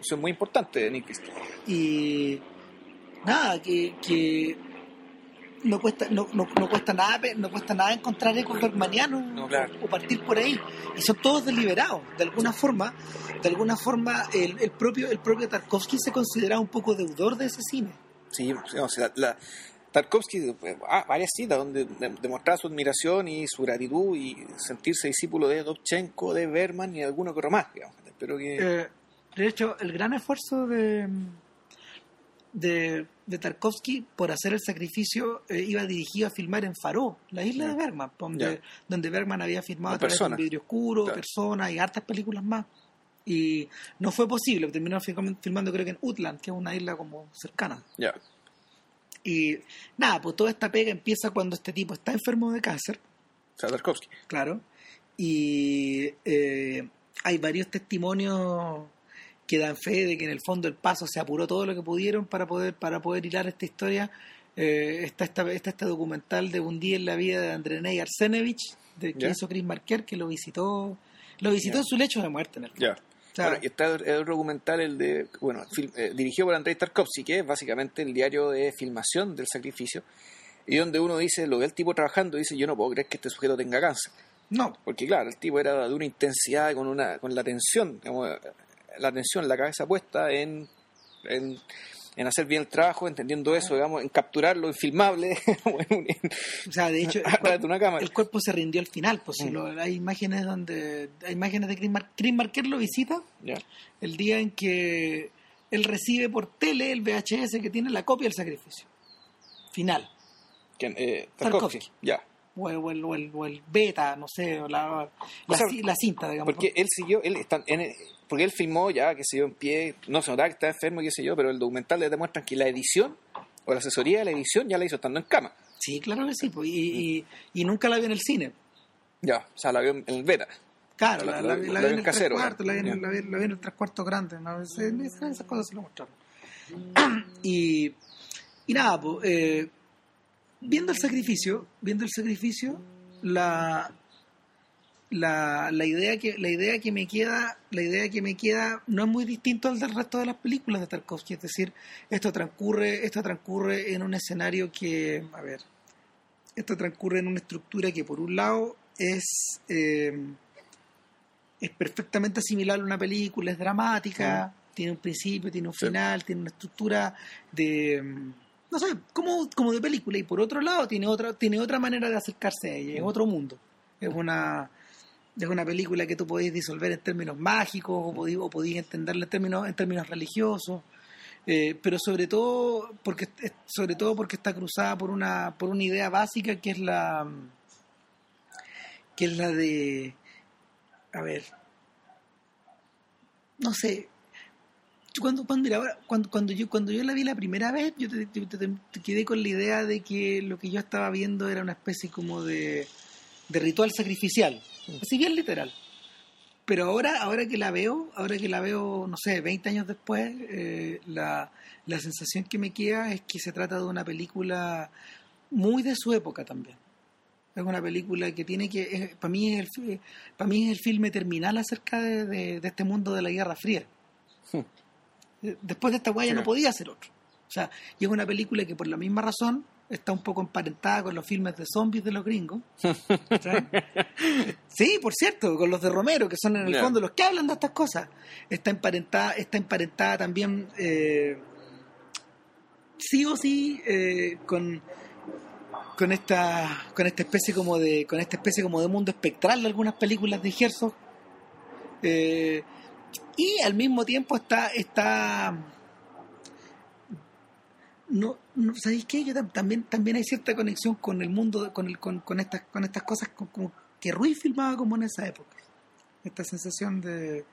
Eso es muy importante de Christie. y nada que, que no cuesta no, no, no cuesta nada no cuesta nada encontrar ecos bergmanianos No, claro. o, o partir por ahí y son todos deliberados de alguna forma de alguna forma el, el propio el propio Tarkovsky se considera un poco deudor de ese cine Sí, o sea, la, Tarkovsky, eh, ah, varias citas donde de- demostraba su admiración y su gratitud y sentirse discípulo de Dovchenko, de Berman y de alguno que otro más, digamos. Pero que... Eh, de hecho el gran esfuerzo de de, de Tarkovsky, por hacer el sacrificio, eh, iba dirigido a filmar en Faro, la isla de. Bergman, donde, Ya. donde Bergman había filmado a través de un vidrio oscuro, Claro. Persona y hartas películas más. Y no fue posible, film- filmando creo que en Utland, que es una isla como cercana. Y nada, pues toda esta pega empieza cuando este tipo está enfermo de cáncer, O sea, Tarkovsky. claro, y eh, hay varios testimonios que dan fe de que en el fondo el paso se apuró todo lo que pudieron para poder para poder hilar esta historia. Eh, está, esta, está este documental de un día en la vida de Andrenei Arsenevich, de, que hizo Chris Marker, que lo visitó lo visitó en su lecho de muerte. En el. Ya. O sea, Bueno, y está el, el documental, el de, bueno, film- eh, dirigido por Andrei Tarkovsky, que es básicamente el diario de filmación del sacrificio, y donde uno dice, lo ve el tipo trabajando, y dice, yo no puedo creer que este sujeto tenga cáncer. no, Porque claro, el tipo era de una intensidad, con una con la tensión, digamos, la tensión, la cabeza puesta en, en, en hacer bien el trabajo, entendiendo eso, digamos, en capturar lo infilmable en un- en- o sea, de hecho, el una cámara. cuerpo se rindió al final. Pues si Mm. lo- hay imágenes donde hay imágenes de Chris, Mar- Chris Marker lo visita el día en que él recibe por tele el VHS que tiene la copia del sacrificio final ¿Quién? Eh, Tarkovsky. Tarkovsky. Ya. O el, o el, o el- o el beta no sé o la, la, sea, cinta digamos Porque él siguió, él está en el- porque él filmó ya, que se dio en pie, no se notaba que estaba enfermo, qué sé yo, pero el documental le demuestran que la edición o la asesoría de la edición ya la hizo estando en cama. sí claro que sí pues, y, y, y nunca la vio en el cine Ya, o sea, la vio en el beta. claro La- la, en el casero, tres cuartos la vi en, el tres cuartos grande ¿no? Esas, esas cosas se lo mostraron y, y nada pues, eh, viendo el sacrificio viendo el sacrificio la la, la idea que la idea que me queda la idea que me queda no es muy distinto al del resto de las películas de Tarkovsky es decir esto transcurre esto transcurre en un escenario que a ver esto transcurre en una estructura que por un lado es eh, es perfectamente asimilable a una película es dramática tiene un principio tiene un Sí. final tiene una estructura de no sé como, como de película. Y por otro lado tiene otra tiene otra manera de acercarse a ella es otro mundo. Es una es una película que tú podéis disolver en términos mágicos o podéis, o podéis entenderla en términos en términos religiosos. Eh, pero sobre todo porque sobre todo porque está cruzada por una por una idea básica que es la que es la de a ver no sé cuando cuando ahora, cuando cuando yo cuando yo la vi la primera vez yo te, te- te- te quedé con la idea de que lo que yo estaba viendo era una especie como de de ritual sacrificial. Así bien literal. Pero ahora ahora que la veo ahora que la veo no sé 20 años después eh, la, la sensación que me queda es que se trata de una película muy de su época también. Es una película que tiene que para mí es el para mí es el filme terminal acerca de, de- de este mundo de la Guerra Fría. Hmm. Después de esta guaya Sí. no podía ser otro o sea y es una película que por la misma razón está un poco emparentada con los filmes de zombies de los gringos. Sí, por cierto, con los de Romero, que son en el fondo los que hablan de estas cosas. Está emparentada, está emparentada también eh, sí o sí eh, con con esta con esta especie como de con esta especie como de mundo espectral de algunas películas de Herzog Eh, y al mismo tiempo está está no, no ¿sabéis qué? Yo tam- también también hay cierta conexión con el mundo con el, con, con estas con estas cosas con- como que Ruiz filmaba como en esa época esta sensación de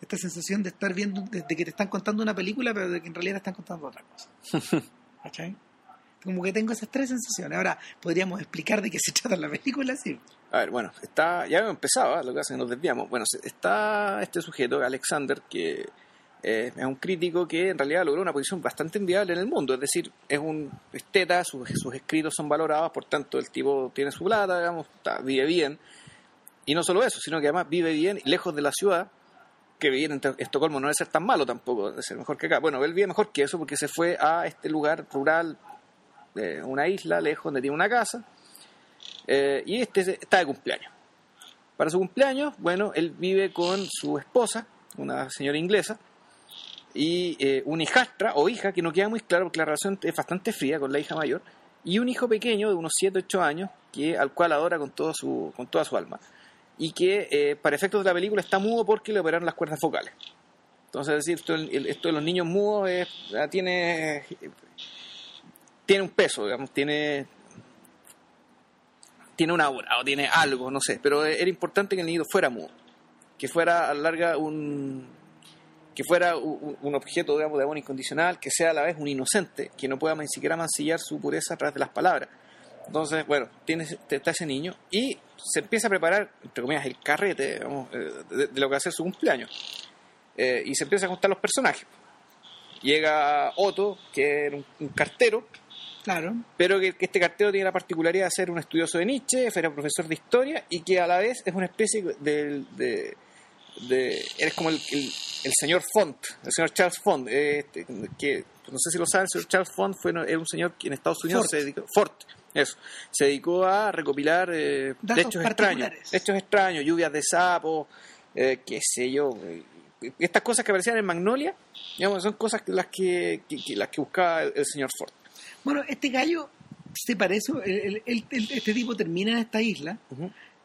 esta sensación de estar viendo de, de que te están contando una película pero de que en realidad te están contando otra cosa ¿cachai? Como que tengo esas tres sensaciones ahora podríamos explicar de qué se trata la película sí A ver, bueno, está, ya empezado, ¿eh? lo que es que nos desviamos. Bueno, está este sujeto, Alexander, que eh, es un crítico que en realidad logró una posición bastante enviable en el mundo. Es decir, es un esteta, sus, escritos son valorados, por tanto el tipo tiene su plata, digamos, vive bien. Y no solo eso, sino que además vive bien lejos de la ciudad, que vivir en Estocolmo no debe ser tan malo tampoco, debe ser mejor que acá. Bueno, él vive mejor que eso porque se fue a este lugar rural, eh, una isla lejos, donde tiene una casa, eh, y este está de cumpleaños. Para su cumpleaños, bueno, él vive con su esposa, una señora inglesa, y eh, una hijastra o hija, que no queda muy claro porque la relación es bastante fría con la hija mayor, y un hijo pequeño de unos 7, 8 años, que, al cual adora con, todo su, con toda su alma, y que eh, para efectos de la película está mudo porque le operaron las cuerdas vocales. Entonces, es decir, esto, esto de los niños mudos tiene, tiene un peso, digamos, tiene, tiene una aura o tiene algo, no sé, pero era importante que el niño fuera mudo, que fuera a la larga un que fuera un, objeto digamos, de amor incondicional, que sea a la vez un inocente, que no pueda ni siquiera mancillar su pureza a de las palabras. Entonces, bueno, tiene, está ese niño y se empieza a preparar, entre comillas, el carrete digamos, eh, de, lo que va a ser su cumpleaños. Eh, y se empieza a juntar los personajes. Llega Otto, que era un cartero, Claro. pero que, que este cartero tiene la particularidad de ser un estudioso de Nietzsche, era profesor de historia y que a la vez es una especie de... de, de eres como el, el, el señor Font, el señor Charles Font, eh, este, que no sé si lo saben, el señor Charles Font fue, era un señor que en Estados Unidos se dedicó, Fort, eso, se dedicó a recopilar eh, hechos extraños, hechos extraños, lluvias de sapos, eh, qué sé yo, eh, estas cosas que aparecían en Magnolia, digamos, son cosas que las que, que- que- las que buscaba el, el señor Fort. Bueno, este gallo se parece, el- el- el- este tipo termina en esta isla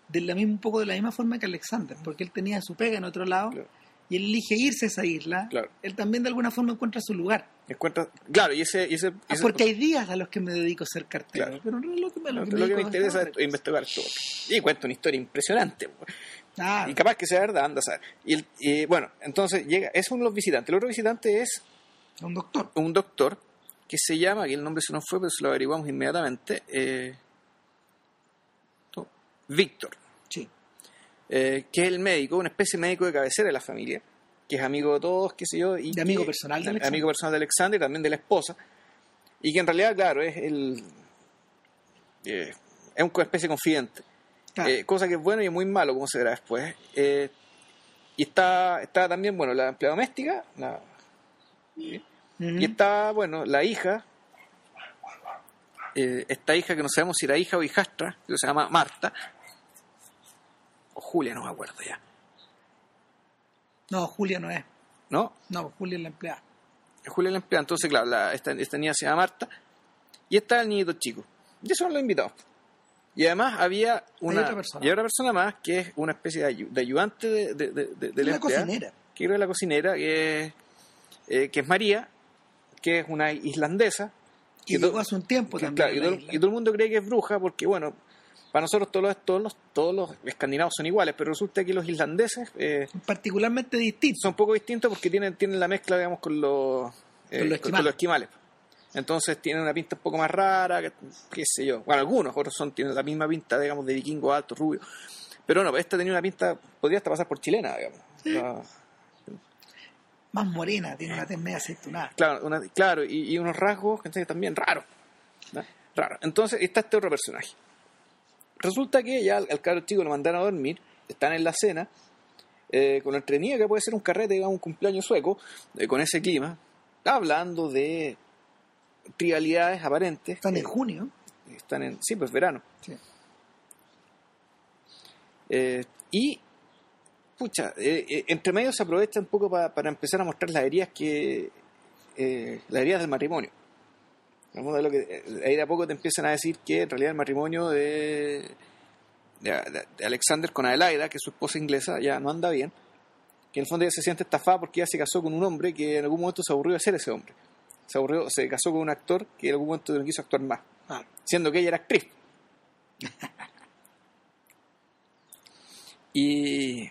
de la misma, un poco de la misma forma que Alexander, porque él tenía su pega en otro lado Claro. y él elige irse a esa isla. Claro. Él también de alguna forma encuentra su lugar. Encuentra, claro, y ese, y ese, Ah, ese- porque hay días a los que me dedico a ser cartero, Claro. pero no es lo que me, lo, lo que lo me que me interesa es investigar esto. Y cuenta una historia impresionante. Y capaz que sea verdad, anda a saber. Y, el- y, bueno, entonces llega, es uno de los visitantes. El otro visitante es un doctor. un doctor que se llama, que el nombre se nos fue, pero se lo averiguamos inmediatamente, eh, no, Víctor, Sí. eh, que es el médico, una especie de médico de cabecera de la familia, que es amigo de todos, qué sé yo. Y De amigo que- personal de de- Alexander. Amigo personal de Alexander y también de la esposa. Y que en realidad, claro, es el... eh, es una especie de confidente. Claro. Cosa que es bueno y muy malo, como se verá después. Y está, está también, bueno, la empleada doméstica, la- Y está, bueno, la hija, eh, esta hija que no sabemos si era hija o hijastra, que se llama Marta, o Julia, no me acuerdo ya, No, Julia no es. ¿no? No, Julia es la empleada. Julia la empleada, entonces, claro, la- esta, esta niña se llama Marta, y está el niñito chico, y son los invitados. Y además había una, otra persona. y otra persona más que es una especie de, ayu- de ayudante de, de, de- la empleada. cocinera. que es la cocinera, que es, eh, que es María, que es una islandesa. Que llegó hace un tiempo que, también. claro, y, todo, y el mundo cree que es bruja porque, bueno, para nosotros todos los, todos los, todos los escandinavos son iguales, pero resulta que los islandeses eh, Particularmente distinto. son un poco distintos porque tienen, tienen la mezcla, digamos, con los, eh, Con los con- con los esquimales. Entonces tienen una pinta un poco más rara, que- qué sé yo. Bueno, algunos otros son, tienen la misma pinta, digamos, de vikingo alto, rubio. Pero no, esta tenía una pinta, podría hasta pasar por chilena, digamos. Sí. Más morena, tiene una tez media aceitunada. Claro, una- claro y, y unos rasgos que también raros. ¿no? Raro. Entonces está este otro personaje. Resulta que ya al, al cabro chico lo mandaron a dormir, están en la cena, eh, con la entretenida que puede ser un carrete, digamos, un cumpleaños sueco, eh, con ese clima, hablando de trivialidades aparentes. Están en Eh, junio. están en, sí, pues verano. Sí. Eh, y, pucha, eh, eh, entre medio se aprovecha un poco pa- para empezar a mostrar las heridas que. eh, las heridas del matrimonio. Fondo, lo que, eh, ahí de a poco te empiezan a decir que en realidad el matrimonio de, de, de- de Alexander con Adelaida, que es su esposa inglesa, ya no anda bien. Que en el fondo ella se siente estafada porque ella se casó con un hombre que en algún momento se aburrió de ser ese hombre. Se aburrió, se casó con un actor que en algún momento no quiso actuar más Ah, siendo que ella era actriz. y,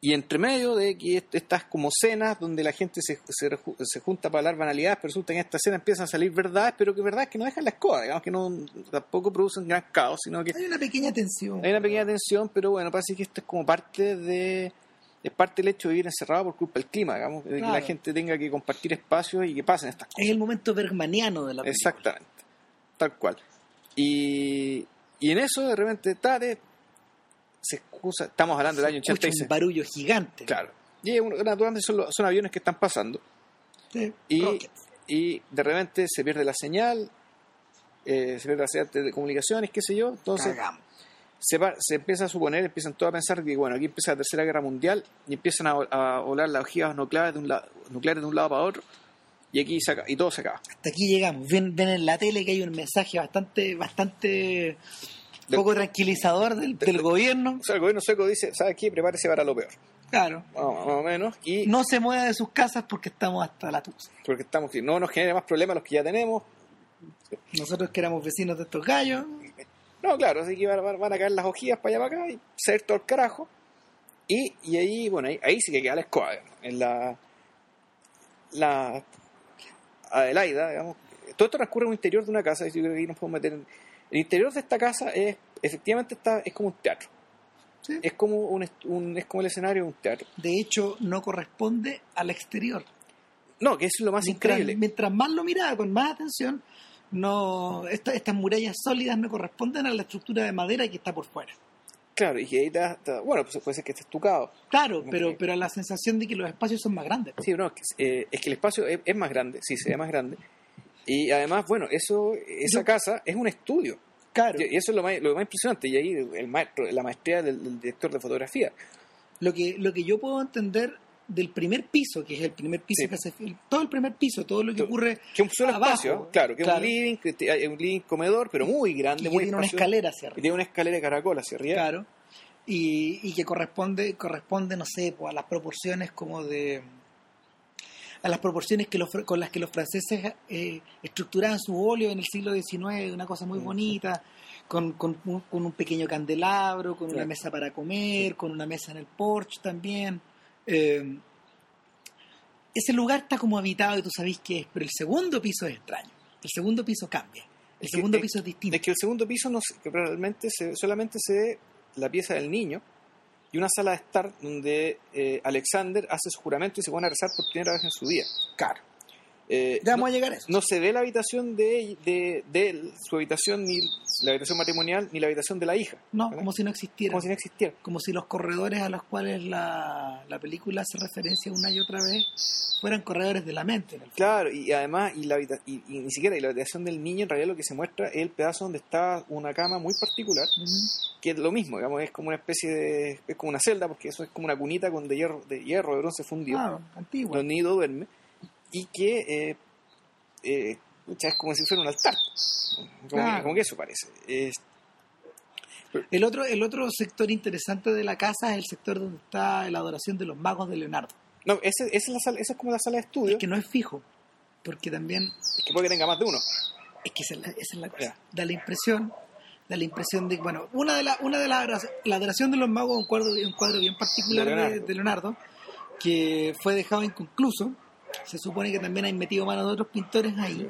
y entre medio de que est- estas como cenas donde la gente se, se, se junta para hablar banalidades, pero resulta que en esta cena empiezan a salir verdades, pero que verdades que no dejan la escoba, digamos que no tampoco producen gran caos, sino que hay una pequeña tensión. hay una pequeña tensión, pero bueno, parece que esto es como parte de es parte del hecho de vivir encerrado por culpa del clima, digamos, de que la gente tenga que compartir espacios y que pasen estas cosas. Es el momento bergmaniano de la película. Exactamente, tal cual. Y, y en eso de repente Tate se excusa, estamos hablando del año Escucha 86. un barullo gigante. Claro. Y naturalmente son, los- son aviones que están pasando Sí. y, y de repente se pierde la señal, eh, se pierde la señal de comunicaciones, qué sé yo. Entonces se, va- se empieza a suponer, empiezan todos a pensar que bueno, aquí empieza la tercera guerra mundial y empiezan a, a volar las ojivas nucleares de un, lado, nucleares de un lado para otro y aquí se acaba- y todo se acaba. Hasta aquí llegamos. Ven, ven en la tele que hay un mensaje bastante, bastante Del- poco tranquilizador del, del gobierno. O sea, el gobierno sueco dice, ¿sabes qué? Prepárese para lo peor. Claro. más, más o menos, y No se mueva de sus casas porque estamos hasta la tusa. porque estamos, no nos genere más problemas los que ya tenemos. Nosotros que éramos vecinos de estos gallos, No, claro, así que van, van- van a caer las hojillas para allá para acá y ser todo el carajo. Y, y ahí, bueno, ahí, ahí sí que queda la escoba, digamos, en la, la Adelaida, digamos. Todo esto transcurre en un interior de una casa, y yo creo que ahí nos podemos meter en... El interior de esta casa es, efectivamente, está, es como un teatro. Sí. Es como un, un- es como el escenario de un teatro. de hecho, no corresponde al exterior. No, que eso es lo más mientras, increíble. mientras más lo miraba con más atención, no esta- estas murallas sólidas no corresponden a la estructura de madera que está por fuera. Claro, y que ahí te te bueno, pues puede ser que esté estucado. Claro, pero, pero la sensación de que los espacios son más grandes. Sí, no, es que, eh, es que el espacio es, es más grande, sí, se ve más grande. Y además, bueno, eso, esa Yo- casa es un estudio. Claro, Y y eso es lo más, lo más impresionante. Y ahí el maestro, la maestría del, del director de fotografía. lo que, lo que yo puedo entender del primer piso, que es el primer piso Sí. que se todo el primer piso, todo lo que ocurre Que es un solo abajo, espacio, claro, que es un living, que hay un living comedor, pero muy grande, y que muy tiene una escalera hacia Y arriba. tiene una escalera de caracol hacia arriba. Claro. Y, y que corresponde, corresponde, no sé, pues, a las proporciones como de. A las proporciones que los, con las que los franceses eh, estructuraban su óleo en el siglo XIX, una cosa muy bonita, con, con, un, con un pequeño candelabro, con una mesa para comer, con una mesa en el porche también. Eh, ese lugar está como habitado y tú sabes que es, pero el segundo piso es extraño. El segundo piso cambia. El Es segundo piso es distinto. Es que el segundo piso no realmente se- solamente se ve la pieza del niño y una sala de estar donde eh, Alexander hace su juramento y se pone a rezar por primera vez en su vida. Claro. Eh, Ya vamos no, a llegar a eso. no se ve la habitación de, de, de él, su habitación, ni la habitación matrimonial, ni la habitación de la hija. No, ¿verdad? como si no existiera. Como si no existiera. Como si los corredores a los cuales la, la película hace referencia una y otra vez fueran corredores de la mente. Claro, y además, y, la y, y ni siquiera y la habitación del niño, en realidad lo que se muestra es el pedazo donde está una cama muy particular, que es lo mismo, digamos, es como una especie de. es como una celda, porque eso es como una cunita con de hierro, de hierro, de bronce fundido, Ah, antigua. donde Nido duerme, y que. Eh, eh, es como si fuera un altar. Como, que, como que eso parece. El otro, el otro sector interesante de la casa es el sector donde está la adoración de los magos de Leonardo. no, ese, esa es la sala, esa es como la sala de estudio, Es que no es fijo, porque también es que puede que tenga más de uno. es que esa es la, esa es la cosa. Ya. Da la impresión, da la impresión de bueno, una de la, una de las la adoración de los magos un cuadro, un cuadro bien particular De de Leonardo. de Leonardo, que fue dejado inconcluso. Se supone que también hay metido mano de otros pintores ahí.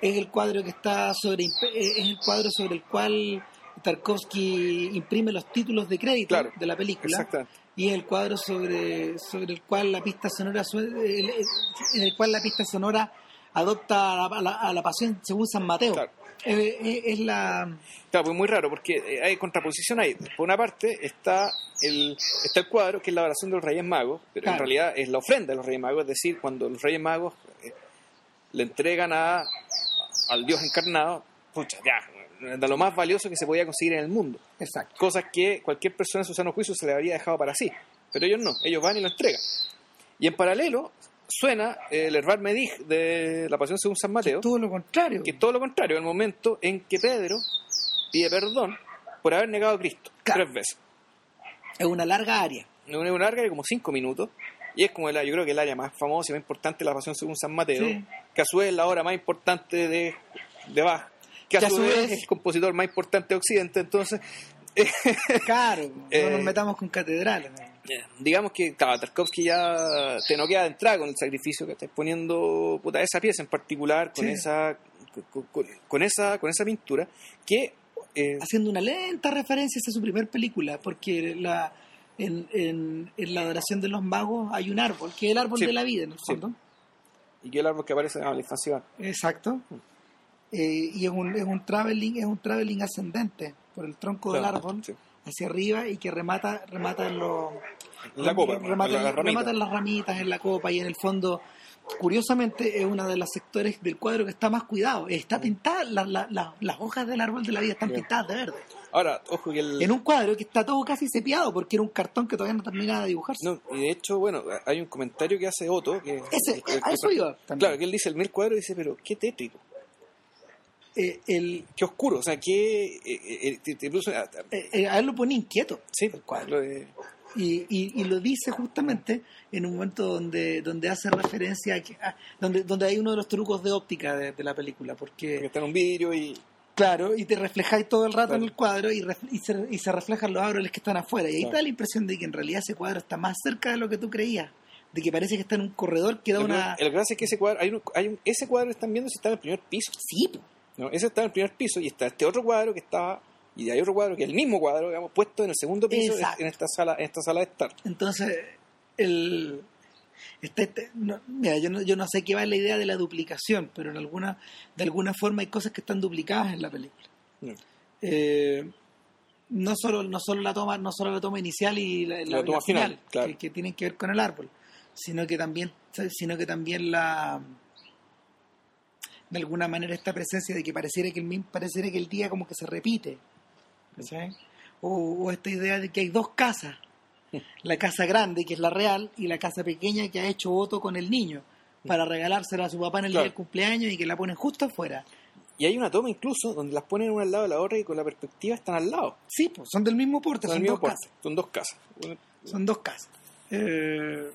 Es el cuadro que está sobre es el cuadro sobre el cual Tarkovsky imprime los títulos de crédito Claro, de la película y es el cuadro sobre, sobre el cual la pista sonora en el cual la pista sonora adopta a la, a la- a la pasión según San Mateo Claro. Es, es- es la Claro, pues muy raro, porque eh, hay contraposición ahí. Por una parte está el, está el cuadro, que es la oración de los Reyes Magos, pero en realidad es la ofrenda de los Reyes Magos, es decir, cuando los Reyes Magos eh, le entregan a, al Dios encarnado, pucha, ya, de lo más valioso que se podía conseguir en el mundo. exacto Cosas que cualquier persona en su sano juicio se le habría dejado para sí. Pero ellos no, ellos van y lo entregan. Y en paralelo suena el Herbar Medig de la Pasión según San Mateo, todo lo contrario que es todo lo contrario, el momento en que Pedro pide perdón por haber negado a Cristo Claro. tres veces. es una larga área Es una larga de como cinco minutos, y es como el, yo creo que el área más famosa y más importante de la Pasión según San Mateo, Sí. que a su vez es la obra más importante de, de Bach, que a, su, vez, es el compositor más importante de Occidente, entonces... claro no Eh, nos metamos con catedrales ¿no? Digamos que claro, Tarkovsky ya te no queda de entrada con el sacrificio que estás poniendo puta, esa pieza en particular con Sí. esa con, con- con esa con esa pintura que eh, haciendo una lenta referencia es su primer película porque la en, en, en la adoración de los magos hay un árbol que es el árbol Sí. de la vida en el Sí. fondo y que el árbol que aparece en la infancia Exacto. Eh, y es un, es un traveling, es un traveling ascendente por el tronco del árbol. Hacia arriba y que remata, remata en los la copa remata, en la, ramita. remata en las ramitas, en la copa y en el fondo. Curiosamente es uno de los sectores del cuadro que está más cuidado. Está pintada, la- la- la- las hojas del árbol de la vida están Bien. pintadas de verde. ahora ojo que el En un cuadro que está todo casi sepiado porque era un cartón que todavía no terminaba de dibujarse. no, y de hecho bueno hay un comentario que hace Otto que Ese, que- a que- eso iba claro que él dice el mil cuadro y dice pero qué tétrico Eh, el, qué oscuro o sea qué eh, eh, eh, te produce- ah, eh, eh, a él lo pone inquieto. sí el cuadro. de- Y, y, y lo dice justamente en un momento donde, donde hace referencia a, que, a- donde, donde hay uno de los trucos de óptica de, de la película, Porque porque está en un vidrio y. claro, y te reflejáis todo el rato en el cuadro y, ref- y, se, y se reflejan los árboles que están afuera. Y ahí Claro. te da la impresión de que en realidad ese cuadro está más cerca de lo que tú creías, de que parece que está en un corredor que da una... que- El gracia es que ese cuadro, hay un, hay un- ese cuadro que están viendo si está en el primer piso. Sí. ¿No? Ese está en el primer piso y está este otro cuadro que estaba. Y hay otro cuadro que es el mismo cuadro, digamos, puesto en el segundo piso en, Exacto. en esta sala, en esta sala de estar. Entonces, el, este, este- no, mira, yo no, yo no sé qué va la idea de la duplicación, pero en alguna, de alguna forma hay cosas que están duplicadas en la película. ¿no? Eh, no solo no solo la toma no solo la toma inicial y la, La toma final, claro. que, que tienen que ver con el árbol sino que también sino que también la de alguna manera esta presencia de que pareciera que el pareciera que el día como que se repite o, o esta idea de que hay dos casas la casa grande que es la real y la casa pequeña que ha hecho Otto con el niño para regalársela a su papá en el Claro. día del cumpleaños y que la ponen justo afuera Y hay una toma incluso donde las ponen una al lado de la otra y con la perspectiva están al lado. sí pues son del mismo porte Son, son, el mismo dos casas Son dos casas. Son dos casas. Eh,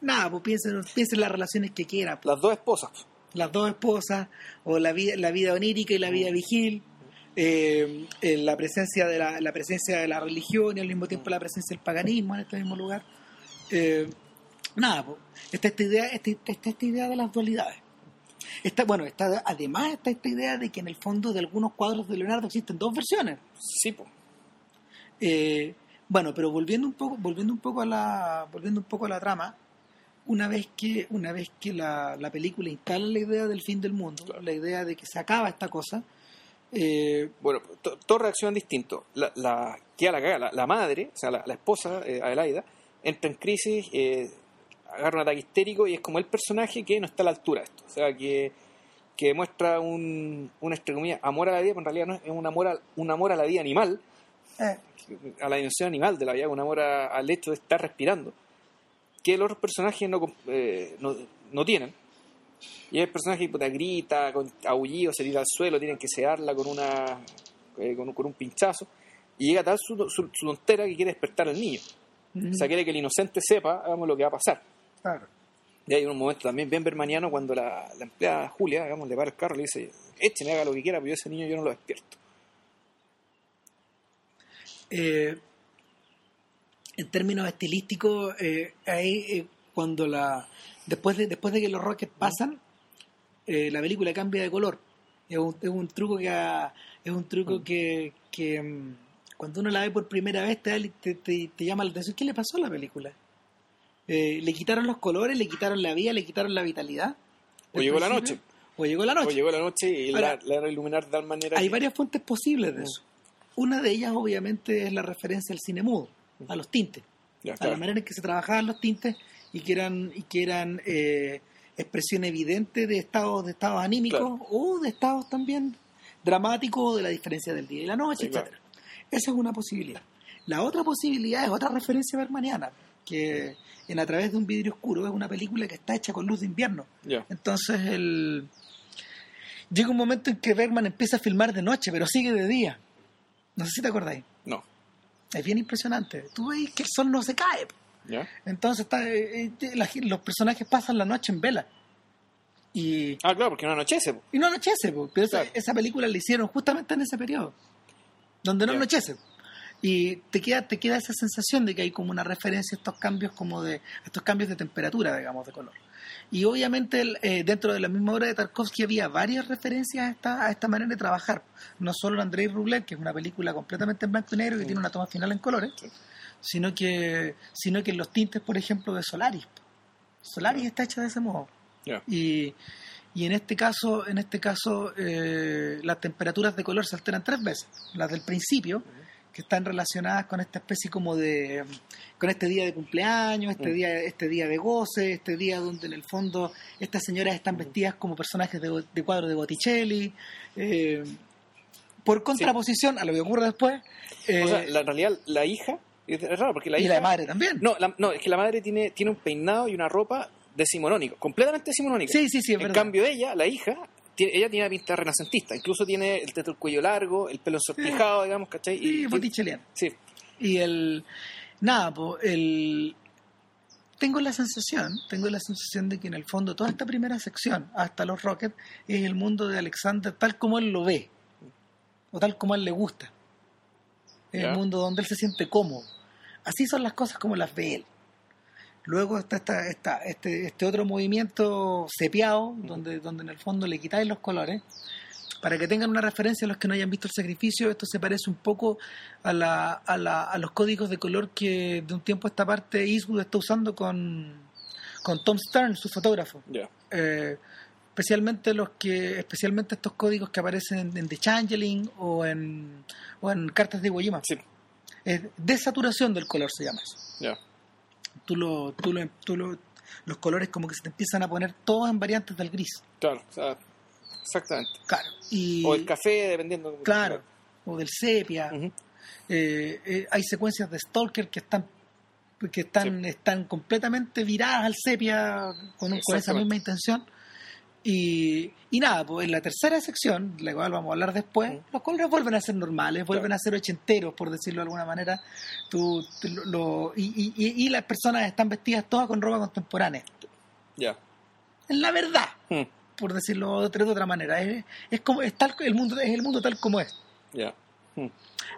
nada, pues piensen, piensen las relaciones que quieran. pues. Las dos esposas. Las dos esposas, o la vida, la vida onírica y la vida vigil, eh, eh, la presencia de la, la presencia de la religión y al mismo tiempo la presencia del paganismo en este mismo lugar. Eh, nada, pues, está esta idea, está, está esta idea de las dualidades. Está, bueno, está, además está esta idea de que en el fondo de algunos cuadros de Leonardo existen dos versiones. Sí, po. Eh, bueno, pero volviendo un poco, volviendo un poco a la, volviendo un poco a la trama, una vez que, una vez que la, la película instala la idea del fin del mundo, Claro. la idea de que se acaba esta cosa, eh, Bueno, to- todos reaccionan distinto. La, la, la, la, madre, o sea, la, la esposa, eh, Adelaida, entra en crisis, eh, agarra un ataque histérico y es como el personaje que no está a la altura de esto. O sea, que, que muestra un, un entre comillas, amor a la vida, pero en realidad no es es un amor a, un amor a la vida animal, eh, a la dimensión animal de la vida, un amor a- al hecho de estar respirando, que los otros personajes no, eh, no, no tienen. Y el personaje puta, grita, con aullido, se tira al suelo, tienen que sedarla con una eh, con, un- con un pinchazo. Y llega tal su, su, su tontera que quiere despertar al niño. O sea, quiere que el inocente sepa, hagamos lo que va a pasar. claro. Y hay un momento también bien bermaniano cuando la, la empleada Julia, digamos, le para el carro y le dice, écheme, haga lo que quiera, pero yo ese niño yo no lo despierto. Eh, en términos estilísticos, eh, ahí, eh, cuando la después de después de que los Rockets pasan, eh, la película cambia de color. Es un, es un truco que ha- es un truco que, que, mm, cuando uno la ve por primera vez te, te, te- te llama la atención. ¿Qué le pasó a la película? Le quitaron los colores, le quitaron la vida, le quitaron la vitalidad. O llegó la noche. O llegó la noche. O llegó la noche y Ahora, la, la iluminar de tal manera Hay que- varias fuentes posibles de eso. Una de ellas, obviamente, es la referencia al cine mudo, a los tintes, Ya, a la manera en que se trabajaban los tintes y que eran, y que eran eh, expresión evidente de estados, de estados anímicos Claro. o de estados también dramáticos de la diferencia del día y la noche, Sí, claro. etcétera. Esa es una posibilidad. La otra posibilidad es otra referencia bermaniana, que en A través de un vidrio oscuro es una película que está hecha con luz de invierno. Entonces el llega un momento en que Bergman empieza a filmar de noche, pero sigue de día. No sé si te acordáis. Es bien impresionante. Tú ves que el sol no se cae. ¿Ya? Entonces está, eh, eh, la- los personajes pasan la noche en vela. Y, Ah, claro, porque no anochece. po. y no anochece, po, pero esa, esa película la hicieron justamente en ese periodo, donde no Ya. anochece. Y te queda, te queda esa sensación de que hay como una referencia a estos cambios como de, a estos cambios de temperatura, digamos, de color. Y obviamente el- eh, dentro de la misma obra de Tarkovsky había varias referencias a esta, a esta manera de trabajar. No solo Andrei Rublev, que es una película completamente en blanco y negro que tiene una toma final en colores, Sí. sino que sino que los tintes, por ejemplo, de Solaris. Solaris está hecha de ese modo. Y, y en este caso, en este caso eh, las temperaturas de color se alteran tres veces. Las del principio, que están relacionadas con esta especie como de con este día de cumpleaños, este Mm. día, este día de goce, este día donde en el fondo estas señoras están vestidas como personajes de, de cuadros de Botticelli. eh, por contraposición a lo que ocurre después. eh, o sea, la, en realidad, la hija, es raro porque la y hija. la madre también. No, la- no, es que la madre tiene, tiene un peinado y una ropa decimonónico, completamente decimonónica. sí, sí, sí, es en verdad. cambio, ella, la hija, tiene- ella tiene una pinta renacentista. Incluso tiene el teto el cuello largo, el pelo ensortijado, digamos, ¿cachai? Sí, Y, botticelliano. sí, Y el. nada, pues el... Tengo la sensación, tengo la sensación de que en el fondo toda esta primera sección, hasta los Rockets, es el mundo de Alexander tal como él lo ve, o tal como a él le gusta. Es el mundo donde él se siente cómodo. Así son las cosas como las ve él. Luego está esta, esta- este, este otro movimiento sepiado, donde, donde en el fondo le quitáis los colores. Para que tengan una referencia los que no hayan visto el sacrificio, esto se parece un poco a, la, a, la- a los códigos de color que de un tiempo a esta parte Eastwood está usando con, con Tom Stern, su fotógrafo. Ya. Eh, especialmente los que especialmente estos códigos que aparecen en, The Changeling o en, o en cartas de Iwo Jima. Sí, Es desaturación del color se llama eso. ya. Tú lo, tú lo, tú lo- los colores como que se te empiezan a poner todos en variantes del gris. Claro, o sea, exactamente. Claro. Y, O el café, dependiendo. claro. O del sepia. Eh, eh, hay secuencias de Stalker que están que están, están completamente viradas al sepia con, con esa misma intención. Y, y nada, pues en la tercera sección, la cual vamos a hablar después, los colores vuelven a ser normales, vuelven Claro. a ser ochenteros, por decirlo de alguna manera. Tú, tú lo- y, y- y- las personas están vestidas todas con ropa contemporánea. Ya. Es la verdad, Mm, por decirlo de otra, de manera. Es, es como es tal, el mundo es el mundo tal como es. Ya.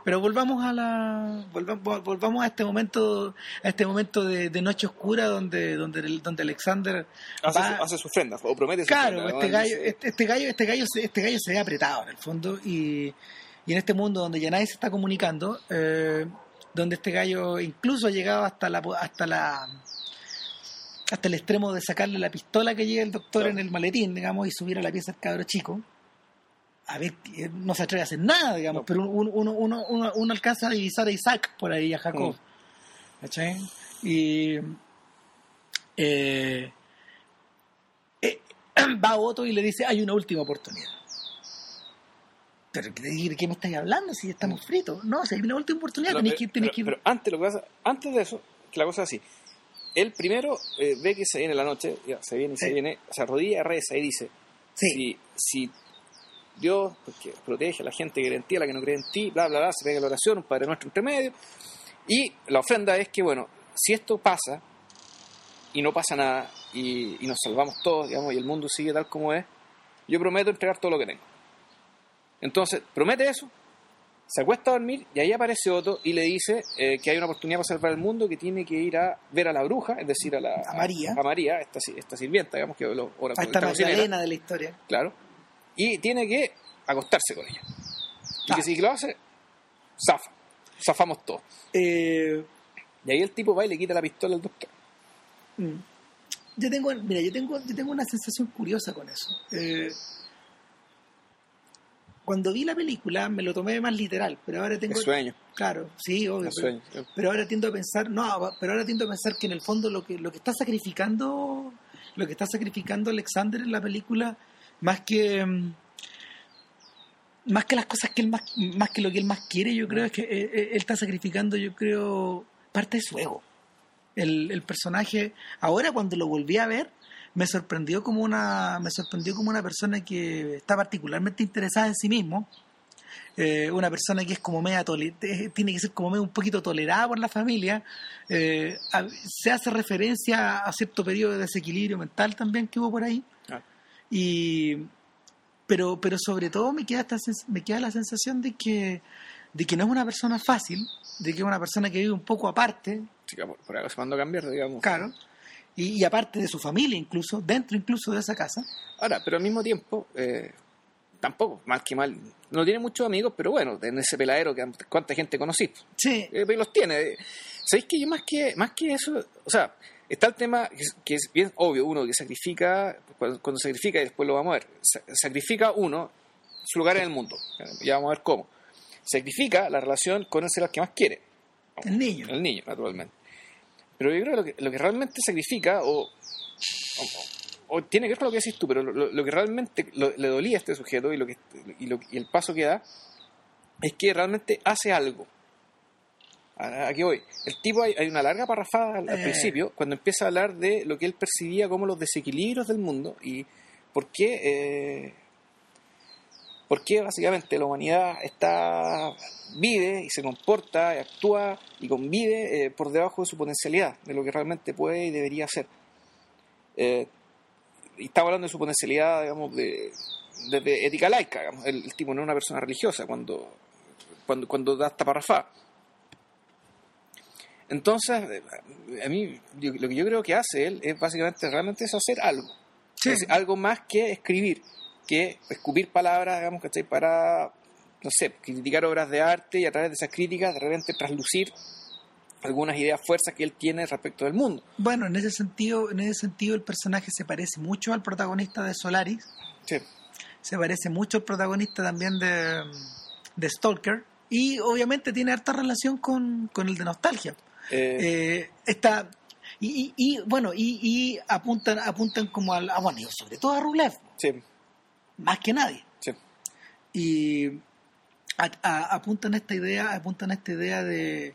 Pero volvamos a la volvamos, volvamos a este momento a este momento de, de noche oscura donde donde donde Alexander Hace, va- su, hace su ofrenda, o promete su claro ofrenda, ¿no? este gallo este, este gallo este gallo se, este gallo se ve apretado en el fondo y, y en este mundo donde ya nadie se está comunicando eh, donde este gallo incluso ha llegado hasta la hasta la hasta el extremo de sacarle la pistola que lleva el doctor Claro. en el maletín digamos y subir a la pieza del cabro chico a ver, eh, no se atreve a hacer nada, digamos, No. pero uno, uno, uno, uno, uno alcanza a divisar a Isaac por ahí, a Jacob. Mm. ¿Cachai? Y eh, eh, va Otto y le dice, hay una última oportunidad. ¿Pero de qué me estáis hablando si estamos fritos? No, si hay una última oportunidad, No, pero, que, tenéis pero- que... pero antes, lo que pasa, antes de eso, que la cosa es así. Él primero eh, ve que se viene la noche, ya, se viene y se viene, se arrodilla, reza y dice, Sí. si, si Dios porque protege a la gente que cree en ti, a la que no cree en ti, bla, bla, bla, se pega la oración, un Padre Nuestro entre medio. Y la ofrenda es que, bueno, si esto pasa y no pasa nada y, y nos salvamos todos, digamos, y el mundo sigue tal como es, yo prometo entregar todo lo que tengo. Entonces, promete eso, se acuesta a dormir y ahí aparece Otto y le dice eh, que hay una oportunidad para salvar el mundo, que tiene que ir a ver a la bruja, es decir, a, la, A María. a María, esta, esta sirvienta, digamos, que lo, esta Magdalena de la historia. claro, y tiene que acostarse con ella. Y Ah. que si lo hace, zafa, zafamos todos. Eh, Y ahí el tipo va y le quita la pistola al doctor. Mm. Yo tengo, mira, yo tengo, yo tengo una sensación curiosa con eso. Eh, cuando vi la película me lo tomé más literal, pero ahora tengo, Es sueño, claro, sí, obvio, pero, pero ahora tiendo a pensar, no, pero ahora tiendo a pensar que en el fondo lo que lo que está sacrificando, lo que está sacrificando Alexander en la película, más que mm, más que las cosas que él más, más que lo que él más quiere, yo creo es que eh, eh, él está sacrificando, yo creo, parte de su ego. El, el personaje, ahora cuando lo volví a ver, me sorprendió como una, me sorprendió como una persona que está particularmente interesada en sí mismo, eh, una persona que es como media tiene que ser como medio un poquito tolerada por la familia, se hace referencia a cierto periodo de desequilibrio mental también que hubo por ahí, Ah. Y pero pero sobre todo me queda esta me queda la sensación de que de que no es una persona fácil de que es una persona que vive un poco aparte Sí, por, por algo se mandó a cambiar, digamos. claro y, y aparte de su familia incluso dentro incluso de esa casa Ahora, pero al mismo tiempo, eh, tampoco, mal que mal, no tiene muchos amigos, pero bueno, en ese peladero, que ¿cuánta gente conociste? sí Eh, los tiene. ¿Sabéis que yo más que, más que eso, o sea, está el tema que es, bien obvio, uno que sacrifica, cuando, sacrifica y después lo vamos a ver, sa- sacrifica uno su lugar en el mundo, ya vamos a ver cómo. Sacrifica la relación con el ser al que más quiere, el niño el niño, naturalmente. Pero yo creo que lo que, lo que realmente sacrifica, o, o, o tiene que ver con lo que decís tú, pero lo, que realmente lo- le dolía a este sujeto y, lo que, y, lo- y el paso que da es que realmente hace algo. ¿A, a qué voy? El tipo, hay, hay una larga parrafada al, al Eh. principio, cuando empieza a hablar de lo que él percibía como los desequilibrios del mundo y por qué, eh, Porque básicamente la humanidad está vive y se comporta, y actúa y convive eh, por debajo de su potencialidad, de lo que realmente puede y debería ser. Eh, y estamos hablando de su potencialidad, digamos, de, de, ética laica. El, tipo no es una persona religiosa cuando, cuando, cuando da esta parrafá. Entonces, eh, a mí, lo que yo creo que hace él es básicamente realmente es hacer algo. algo más que escribir, que escupir palabras, digamos, ¿cachai? Para, no sé, criticar obras de arte y a través de esas críticas de repente traslucir algunas ideas fuerzas que él tiene respecto del mundo. Bueno, en ese sentido, en ese sentido el personaje se parece mucho al protagonista de Solaris. Sí. Se parece mucho al protagonista también de, de Stalker. Y obviamente tiene harta relación con, con el de Nostalgia. Eh, Eh, está y, y, y, bueno y, y apuntan apuntan como al ah, bueno sobre todo a Rublev. Sí, más que nadie. Sí. y a- a- apuntan a esta idea apuntan a esta idea de,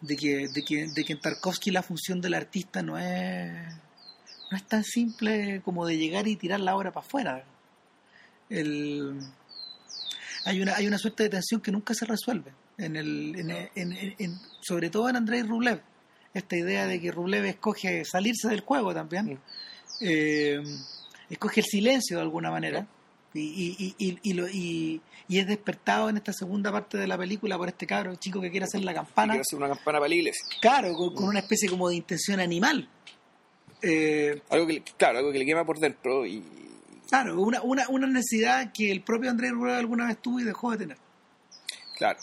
de que de que de que en Tarkovsky la función del artista no es no es tan simple como de llegar y tirar la obra para afuera. El hay una hay una suerte de tensión que nunca se resuelve en el en, en- en- en- sobre todo en Andrei Rublev esta idea de que Rublev escoge salirse del juego también Mm. eh, escoge el silencio de alguna manera y, y, y, y, y lo- y- y es despertado en esta segunda parte de la película por este cabro chico que quiere hacer la campana Quiere hacer una campana para la iglesia. claro con, con una especie como de intención animal Eh, Algo que, le- claro, algo que le quema por dentro y, claro una, una, una necesidad que el propio Andrei Rublev alguna vez tuvo y dejó de tener claro.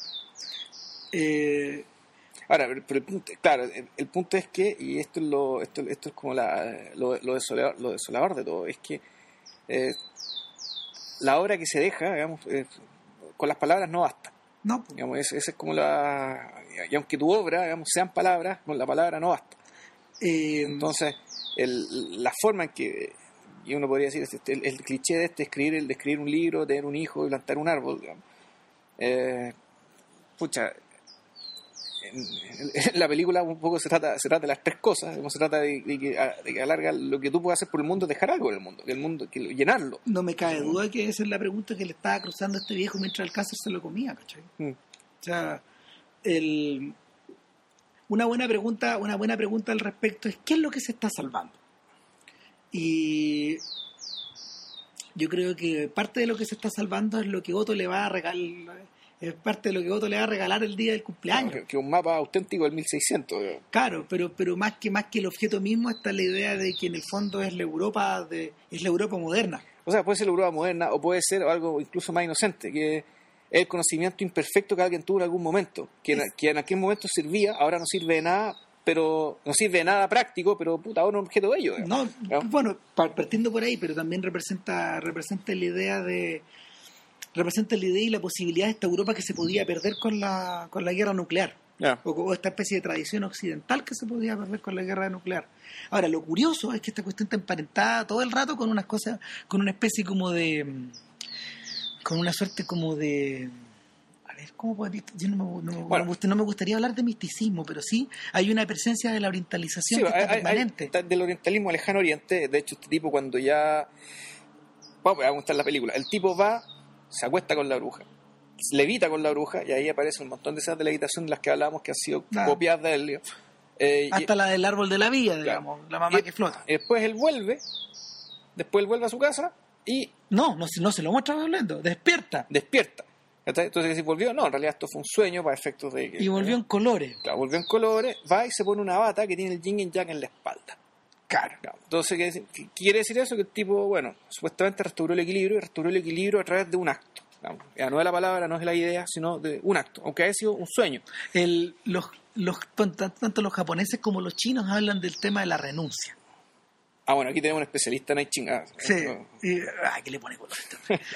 Eh, Ahora, pero el punto, claro, el, el punto es que, y esto es lo, esto, esto es como la, lo, lo, desolador, lo desolador de todo, es que eh, la obra que se deja, digamos, eh, con las palabras no basta. no Digamos, esa es como la. Y aunque tu obra, digamos, sean palabras, con la palabra no basta. eh, Entonces, el, la forma en que. Y uno podría decir, este, el, el cliché de este escribir, el de escribir un libro, tener un hijo y plantar un árbol, digamos. Eh, pucha, en, la película un poco se trata, se trata de las tres cosas, se trata de, de que, a- de que alarga lo que tú puedes hacer por el mundo, dejar algo en el mundo, que el mundo, que llenarlo. no me cabe duda que esa es la pregunta que le estaba cruzando a este viejo mientras el cáncer se lo comía ¿cachai? Mm. O sea, el, una buena pregunta, una buena pregunta al respecto es ¿qué es lo que se está salvando? Y yo creo que parte de lo que se está salvando es lo que Otto le va a regalar, es parte de lo que Otto le va a regalar el día del cumpleaños. Que, que un mapa auténtico del 1600. digamos. Claro, pero pero más que más que el objeto mismo está la idea de que en el fondo es la Europa de es la Europa moderna. O sea, puede ser la Europa moderna o puede ser algo incluso más inocente, que es el conocimiento imperfecto que alguien tuvo en algún momento, que en, que en aquel momento servía, ahora no sirve de nada, pero no sirve de nada práctico, pero puta, ahora es un objeto bello. digamos. No, ¿No? bueno, pa- partiendo por ahí, pero también representa representa la idea de representa la idea y la posibilidad de esta Europa que se podía perder con la con la guerra nuclear. O, o esta especie de tradición occidental que se podía perder con la guerra nuclear. Ahora, lo curioso es que esta cuestión está emparentada todo el rato con unas cosas, con una especie como de, mm, con una suerte como de, a ver, ¿cómo puedo? Yo no me, no, me- Bueno. no me gustaría hablar de misticismo, pero sí hay una presencia de la orientalización Sí, que hay- está hay- permanente. del orientalismo al lejano oriente, de hecho este tipo cuando ya... Vamos a mostrar la película. El tipo va, se acuesta con la bruja, levita con la bruja y ahí aparece un montón de esas de levitación de las que hablábamos que han sido Claro. copiadas de él. Eh, y- Hasta la del árbol de la vida, digamos, la mamá y- que flota. y después él vuelve, después él vuelve a su casa y No, no, se- no se lo muestra hablando, despierta. despierta. Entonces, si volvió, no, en realidad esto fue un sueño para efectos de que. Y volvió en colores. Claro, volvió en colores, va y se pone una bata que tiene el yin y yang en la espalda. Claro. Entonces, ¿qué, quiere decir eso? Que el tipo, bueno, supuestamente restauró el equilibrio y restauró el equilibrio a través de un acto. Ya no es la palabra, no es la idea, sino de un acto, aunque haya sido un sueño. el, los, los, tanto los japoneses como los chinos hablan del tema de la renuncia. Ah, bueno, aquí tenemos un especialista en chinga. Sí. Y, ah, que le pone color.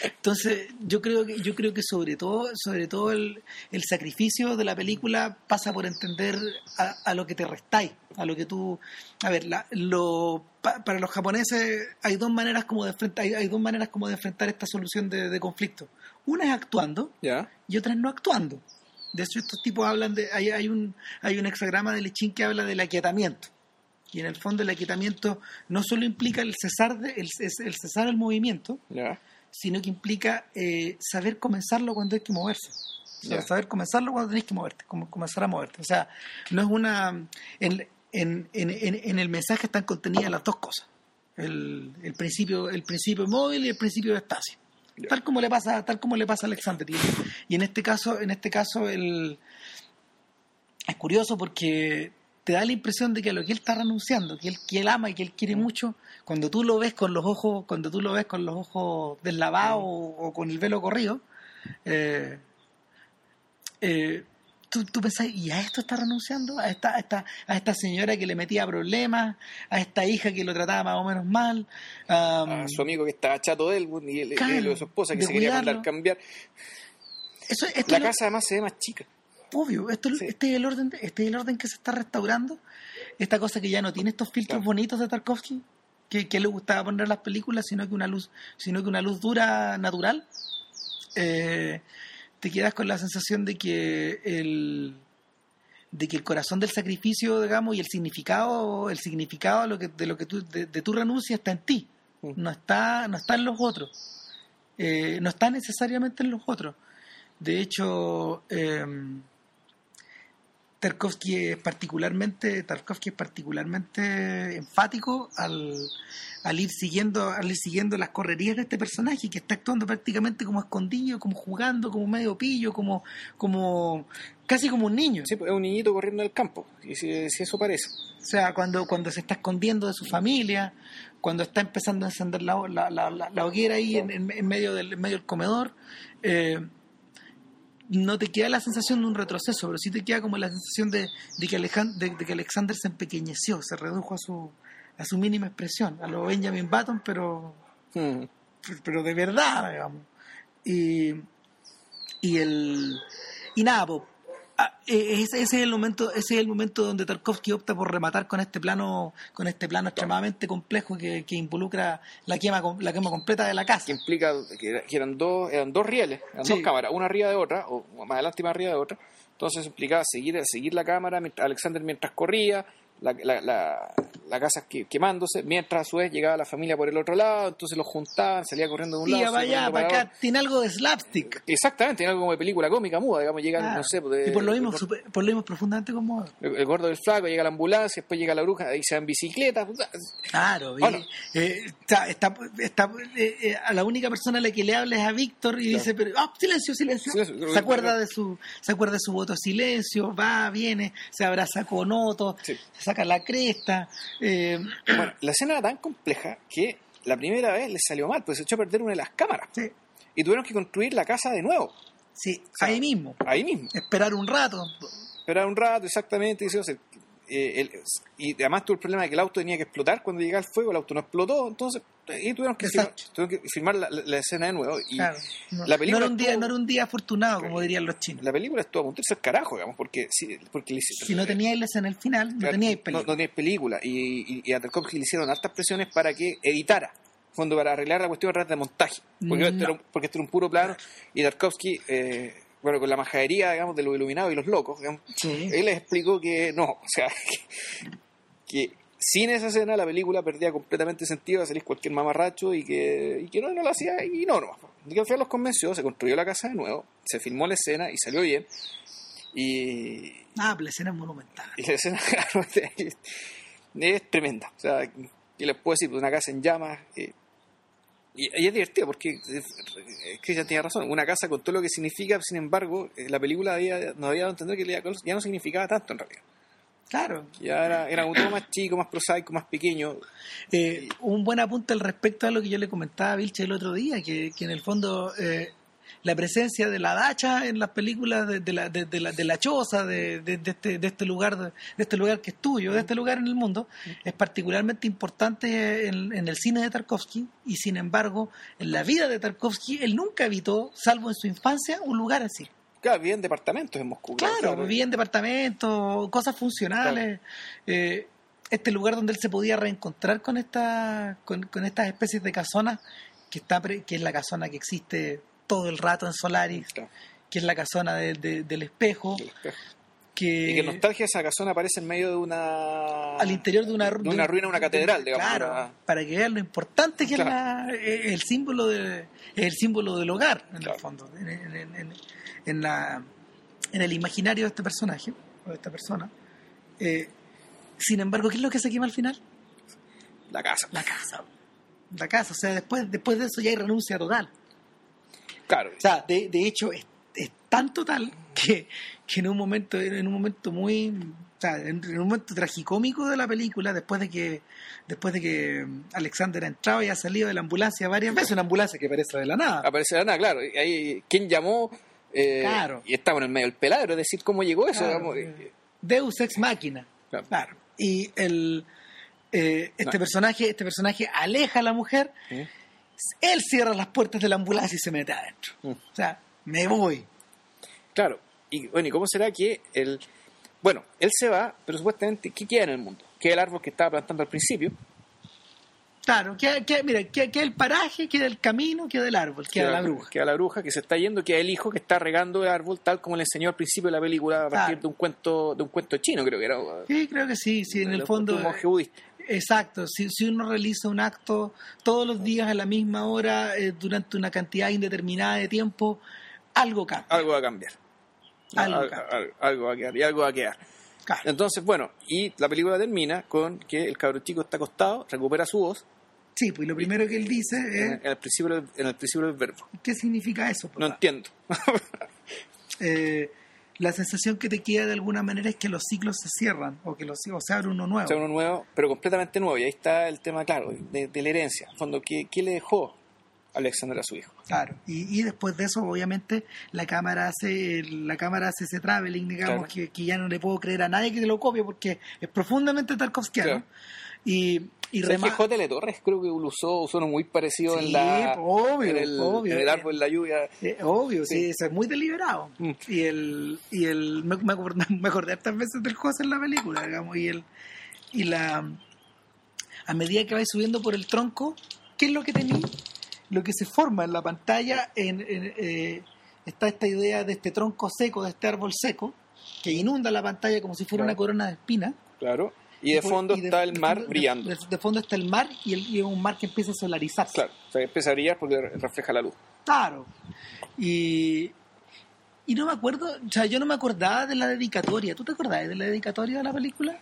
Entonces, yo creo que, yo creo que sobre todo, sobre todo el, el sacrificio de la película pasa por entender a, a lo que te restáis, a lo que tú. A ver, la, lo, pa- para los japoneses hay dos maneras como de enfrentar, hay, hay dos maneras como de enfrentar esta solución de, de conflicto. Una es actuando ¿Ya? y otra es no actuando. De hecho, estos tipos hablan de. Hay, hay un hay un hexagrama de Lechín que habla del aquietamiento. Y en el fondo, el aquietamiento no solo implica el cesar, de, el, ces- el cesar el movimiento, sino que implica eh, saber comenzarlo cuando hay que moverse. O sea, Ya. saber comenzarlo cuando tenés que moverte, como comenzar a moverte. O sea, no es una... En, en, en, el mensaje están contenidas las dos cosas. El, el principio el principio móvil y el principio de estacio. Ya. Tal como le pasa tal como le pasa a Alexander. Y, y en este caso en este caso el, es curioso porque te da la impresión de que a lo que él está renunciando, que él, que él ama y que él quiere mucho, cuando tú lo ves con los ojos, cuando tú lo ves con los ojos deslavados o, o con el velo corrido, eh, eh, tú, tú pensás, ¿y a esto está renunciando? ¿A esta, a, esta, ¿A esta señora que le metía problemas? ¿A esta hija que lo trataba más o menos mal? am, A su amigo que estaba chato de él bueno, y él, Claro, él su esposa que se quería mandar cambiar. eso, esto La lo- casa además se ve más chica. Obvio, esto, Sí. este, es el orden, este es el orden que se está restaurando. Esta cosa que ya no tiene estos filtros Claro. bonitos de Tarkovsky, que, que le gustaba poner en las películas, sino que una luz, sino que una luz dura natural. Eh, te quedas con la sensación de que el de que el corazón del sacrificio, digamos, y el significado, el significado de lo que, de lo que tú, de, de tu renuncia está en ti, Mm. no está, no está en los otros, Eh, no está necesariamente en los otros. De hecho, eh, Tarkovsky es particularmente, Tarkovsky es particularmente enfático al, al ir siguiendo, al ir siguiendo las correrías de este personaje que está actuando prácticamente como escondido, como jugando, como medio pillo, como, como casi como un niño. Sí, pues, es un niñito corriendo en el campo. Y si, si eso parece. O sea, cuando, cuando se está escondiendo de su familia, cuando está empezando a encender la, la, la, hoguera ahí en, en- en medio del, en medio del comedor, eh, no te queda la sensación de un retroceso, pero sí te queda como la sensación de, de que, Alejan- de, de que Alexander se empequeñeció, se redujo a su, a su mínima expresión, a lo Benjamin Button, pero Mm. pero de verdad, digamos. Y, y el y nada, po, ah, eh, ese, ese es el momento, ese es el momento donde Tarkovsky opta por rematar con este plano, con este plano extremadamente complejo que, que involucra la quema la quema completa de la casa. que implica que, era- que eran dos eran dos rieles, eran Sí. dos cámaras, una arriba de otra, o más adelante más arriba de otra. Entonces implicaba seguir, seguir la cámara, Alexander mientras corría, la, la, la, la casa que- quemándose, mientras a su vez llegaba la familia por el otro lado, entonces los juntaban, salía corriendo de un Y lado. corriendo para acá, tiene algo de slapstick. Exactamente, tiene algo como de película cómica muda, digamos, llegan, Claro. no sé, pues, de- y por lo mismo, el, super- por lo mismo profundamente como el- el gordo del flaco, llega la ambulancia, después llega la bruja, ahí se dan bicicletas, Claro, y, Bueno. eh, está, está, está, eh, eh, a la única persona a la que le habla es a Víctor y Claro. dice, pero ah, silencio, silencio. Silencio. Se acuerda de su, se acuerda de su voto silencio, va, viene, se abraza con Otto, Sí. se saca la cresta. eh, Bueno, la escena era tan compleja que la primera vez les salió mal, pues se echó a perder una de las cámaras. sí, Y tuvieron que construir la casa de nuevo, sí, sea, ahí mismo. ahí mismo. Esperar un rato. Esperar un rato, exactamente. Eh, el- y además tuvo el problema de que el auto tenía que explotar cuando llegaba el fuego, el auto no explotó, entonces y tuvieron que, tuvieron filmar la, escena de nuevo. Y Claro. No, la película no era un día, estuvo- no era un día afortunado, como dirían los chinos. la película estuvo a punto carajo, digamos, porque, si, porque Si no teníais la escena en el final, no Claro, teníais No, película. no tenías película. Y, y, y a Tarkovsky le hicieron hartas presiones para que editara. Fondo para arreglar la cuestión de montaje. Porque, No. era, un- porque esto era un puro plano. Y Tarkovsky, eh, bueno, con la majadería, digamos, de los iluminados y los locos, digamos, Sí. él les explicó que no, o sea, que, que sin esa escena la película perdía completamente sentido, a salir cualquier mamarracho y que, y que no, no lo hacía y no, no. Y que al final los convenció, se construyó la casa de nuevo, se filmó la escena y salió bien. Y, Ah, la escena es monumental. y la escena es, es tremenda. O sea, ¿qué les puedo decir? Pues una casa en llamas. eh, y, y es divertido porque Cristian tiene razón. Una casa con todo lo que significa, sin embargo, eh, la película había, nos había dado a entender que ya no significaba tanto en realidad. Claro. Ya era, era un todo más chico, más prosaico, más pequeño. Eh, un buen apunte al respecto a lo que yo le comentaba a Vilche el otro día, que, que en el fondo eh, la presencia de la dacha en las películas de, de la, de, de la, de la choza, de, de- de este, de este lugar de, este lugar que es tuyo, de este lugar en el mundo, es particularmente importante en, en el cine de Tarkovsky y sin embargo en la vida de Tarkovsky él nunca habitó, salvo en su infancia, un lugar así. Claro, vivía en departamentos en Moscú. Claro, vivía en departamentos, cosas funcionales. eh, este lugar donde él se podía reencontrar con esta, con, con estas especies de casonas, que está pre- que es la casona que existe todo el rato en Solaris, Claro, que es la casona de- de- del espejo, del espejo. Que, Y que Nostalgia esa casona aparece en medio de una. al interior de una, de una ruina, una catedral, digamos. Claro, una- para que vean lo importante que Claro. es la- eh, el símbolo de, el símbolo del hogar, en Claro. el fondo, en, en- en- en- en la, en el imaginario de este personaje, o de esta persona. Eh, sin embargo, ¿qué es lo que se quema al final? La casa. La casa. La casa, o sea, después, después de eso ya hay renuncia total. Claro. O sea, de, de hecho, es, es tan total que, que en un momento, en un momento muy, o sea, en, en un momento tragicómico de la película, después de que, después de que Alexander ha entrado y ha salido de la ambulancia varias veces, una ambulancia que aparece de la nada. Aparece de la nada, claro. Ahí, ¿quién llamó? Eh, Claro. Y estamos en el medio del peladro, es decir, ¿cómo llegó eso? Claro, digamos? eh, Deus ex máquina. Claro. Claro. Y el eh, este No. personaje, este personaje aleja a la mujer, ¿Eh? él cierra las puertas de la ambulancia y se mete adentro. Mm. O sea, me voy. Claro. Y bueno, ¿y cómo será que el. Bueno, él se va, pero supuestamente, ¿qué queda en el mundo? Queda el árbol que estaba plantando al principio. Claro, queda, queda- mira, queda, queda el paraje, queda el camino, queda el árbol, queda la bruja. Queda la bruja que se está yendo, queda el hijo que está regando el árbol, tal como le enseñó al principio de la película a partir Claro. de un cuento de un cuento chino, creo que era. Sí, creo que sí, sí, en el fondo. un monje budista. Exacto, si, si uno realiza un acto todos los días a la misma hora, eh, durante una cantidad indeterminada de tiempo, algo cambia. Algo va a cambiar. Algo va a quedar, y algo va a quedar. Claro. Entonces, bueno, y la película termina con que el cabro chico está acostado, recupera su voz Sí, pues lo primero que él dice es, en el principio, del- en el principio del verbo. ¿qué significa eso? No papá? entiendo. Eh, la sensación que te queda de alguna manera es que los ciclos se cierran o que los o se abre uno nuevo. O sea, uno nuevo, pero completamente nuevo. Y ahí está el tema, claro, de, de la herencia. En fondo, ¿qué, qué le dejó Alexander a su hijo? Claro, y, y después de eso, obviamente, la cámara hace la cámara hace ese traveling, digamos, Claro. que, que ya no le puedo creer a nadie que te lo copie porque es profundamente tarkovskiano. Claro. Y, y ¿Sabes que rema- J. L. Torres creo que lo usó, usó uno muy parecido Sí, en, la, obvio, en, el, obvio. en el árbol, en la lluvia. Eh, obvio, sí. Sí. eso es muy deliberado. Mm. Y el, y el me, me acordé, me acordé hartas veces del José en la película, digamos, y el, y la a medida que vais subiendo por el tronco, ¿qué es lo que tenéis? Lo que se forma en la pantalla en, en, eh, está esta idea de este tronco seco, de este árbol seco, que inunda la pantalla como si fuera Claro. una corona de espinas. Claro. Y de fondo y de- está el mar de- brillando. De, de fondo está el mar y, el, y un mar que empieza a solarizarse. Claro. O sea, empieza a brillar porque refleja la luz. Claro. Y, y no me acuerdo, o sea, yo no me acordaba de la dedicatoria. ¿Tú te acordabas de la dedicatoria de la película?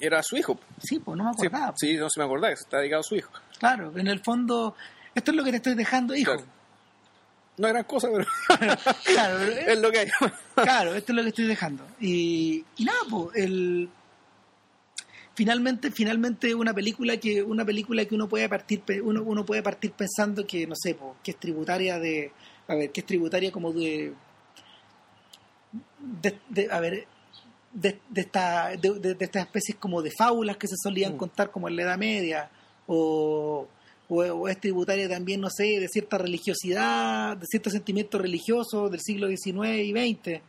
Era su hijo. Sí, pues no me Sí, acordaba. sí, no se me acordaba, está dedicado a su hijo. Claro, en el fondo, esto es lo que te estoy dejando, hijo. Claro. No era cosa, pero Claro, es lo que hay. claro, esto es lo que estoy dejando. Y, y nada, pues, el finalmente, finalmente una película que, una película que uno puede partir, uno, uno puede partir pensando que, no sé, pues, que es tributaria de, a ver, que es tributaria como de, de, de- a ver, de, de esta, de estas especies como de fábulas que se solían Mm. contar como en la Edad Media, o, o, o es tributaria también, no sé, de cierta religiosidad, de cierto sentimiento religioso del siglo XIX y XX,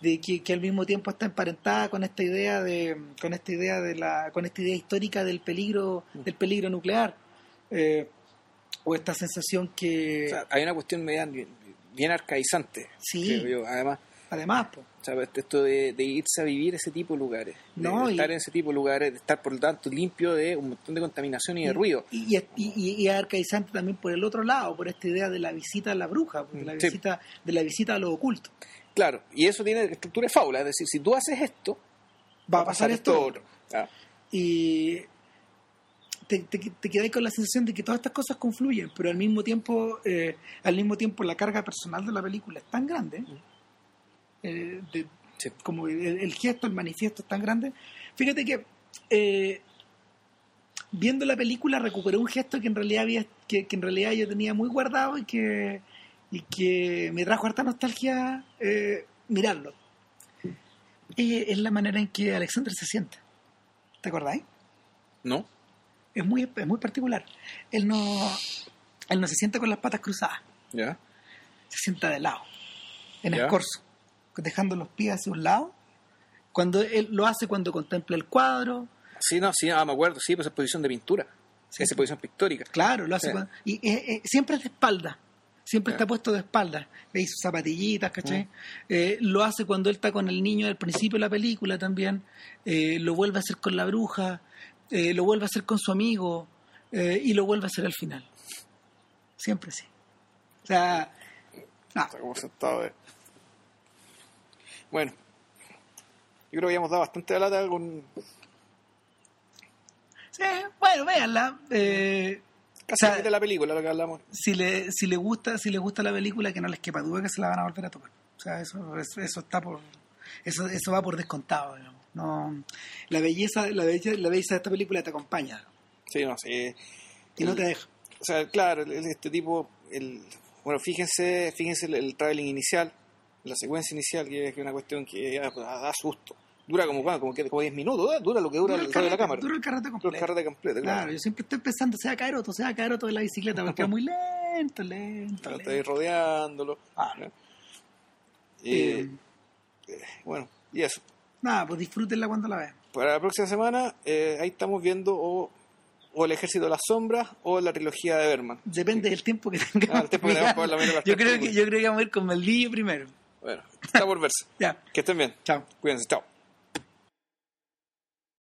de que, que al mismo tiempo está emparentada con esta idea de, con esta idea de la, con esta idea histórica del peligro, del peligro nuclear, eh, o esta sensación que, O sea, hay una cuestión media bien, arcaizante. Sí. yo. Además, además, pues, o sea, esto de, de irse a vivir ese tipo de lugares. de y- estar en ese tipo de lugares, de estar por lo tanto limpio de un montón de contaminación y de ruido. Y, y, arcaizante también por el otro lado, por esta idea de la visita a la bruja, de la Mm, Sí. visita, de la visita a lo oculto. Claro, y eso tiene estructura de fábula, es decir, si tú haces esto, Va a pasar esto. otro. Ah, y te, te, con la sensación de que todas estas cosas confluyen, pero al mismo tiempo, eh, al mismo tiempo la carga personal de la película es tan grande, eh, de- como el, el gesto, el manifiesto es tan grande. Fíjate que eh, viendo la película recuperé un gesto que en realidad había, que, que en realidad yo tenía muy guardado y que y que me trajo harta nostalgia eh, mirarlo. Eh, es la manera en que Alexander se sienta. ¿Te acordáis? ¿No? Es muy, es muy particular. Él no, él no se sienta con las patas cruzadas, ¿Ya? se sienta de lado, en Ya. el corso, dejando los pies hacia un lado. Cuando él lo hace cuando contempla el cuadro, Sí, no, sí, ah, me acuerdo, sí, pues es posición de pintura. Sí. Esa posición pictórica. claro, lo hace Sí. cuando- y eh, eh, siempre es de espalda. Siempre está puesto de espaldas. Veis sus zapatillitas, ¿cachai? Eh, lo hace cuando él está con el niño al principio de la película también. Lo vuelve a hacer con la bruja. lo vuelve a hacer con su amigo. y lo vuelve a hacer al final. Siempre sí. O sea, no, Está como sentado. Bueno, yo creo que ya hemos dado bastante de lata con sí, bueno, véanla. Eh, casi O sea, de la película lo que hablamos. si le, si le gusta, si le gusta la película, que no les quepa duda que se la van a volver a tocar. O sea, eso, eso, eso está por, eso, eso va por descontado, digamos. No, la belleza, la belleza, la belleza de esta película te acompaña Sí, no sé. y no te deja. O sea, claro, este tipo, el, bueno, fíjense, fíjense el, el traveling inicial, la secuencia inicial, que es una cuestión que pues, da susto. Dura como, ¿cuánto? como, que- como 10 minutos, ¿eh? dura lo que dura, Dura el el de la cámara. dura el carrete Dura completo. el carrete completo, claro. Claro, yo siempre estoy pensando, se va a caer otro, se va a caer otro de la bicicleta, porque es muy lento, lento, Claro, lento. rodeándolo. Ah. ¿no? Eh, Y, bueno, y eso. nada, pues disfrútenla cuando la vean. Para la próxima semana, eh, ahí estamos viendo o, o El Ejército de las Sombras o la trilogía de Berman. Depende del tiempo que tengamos. Ah, el tiempo que tengamos yo, creo que, yo creo que vamos a ir con Maldillo primero. Bueno, está por verse. Ya, Que estén bien. chao. Cuídense, chao.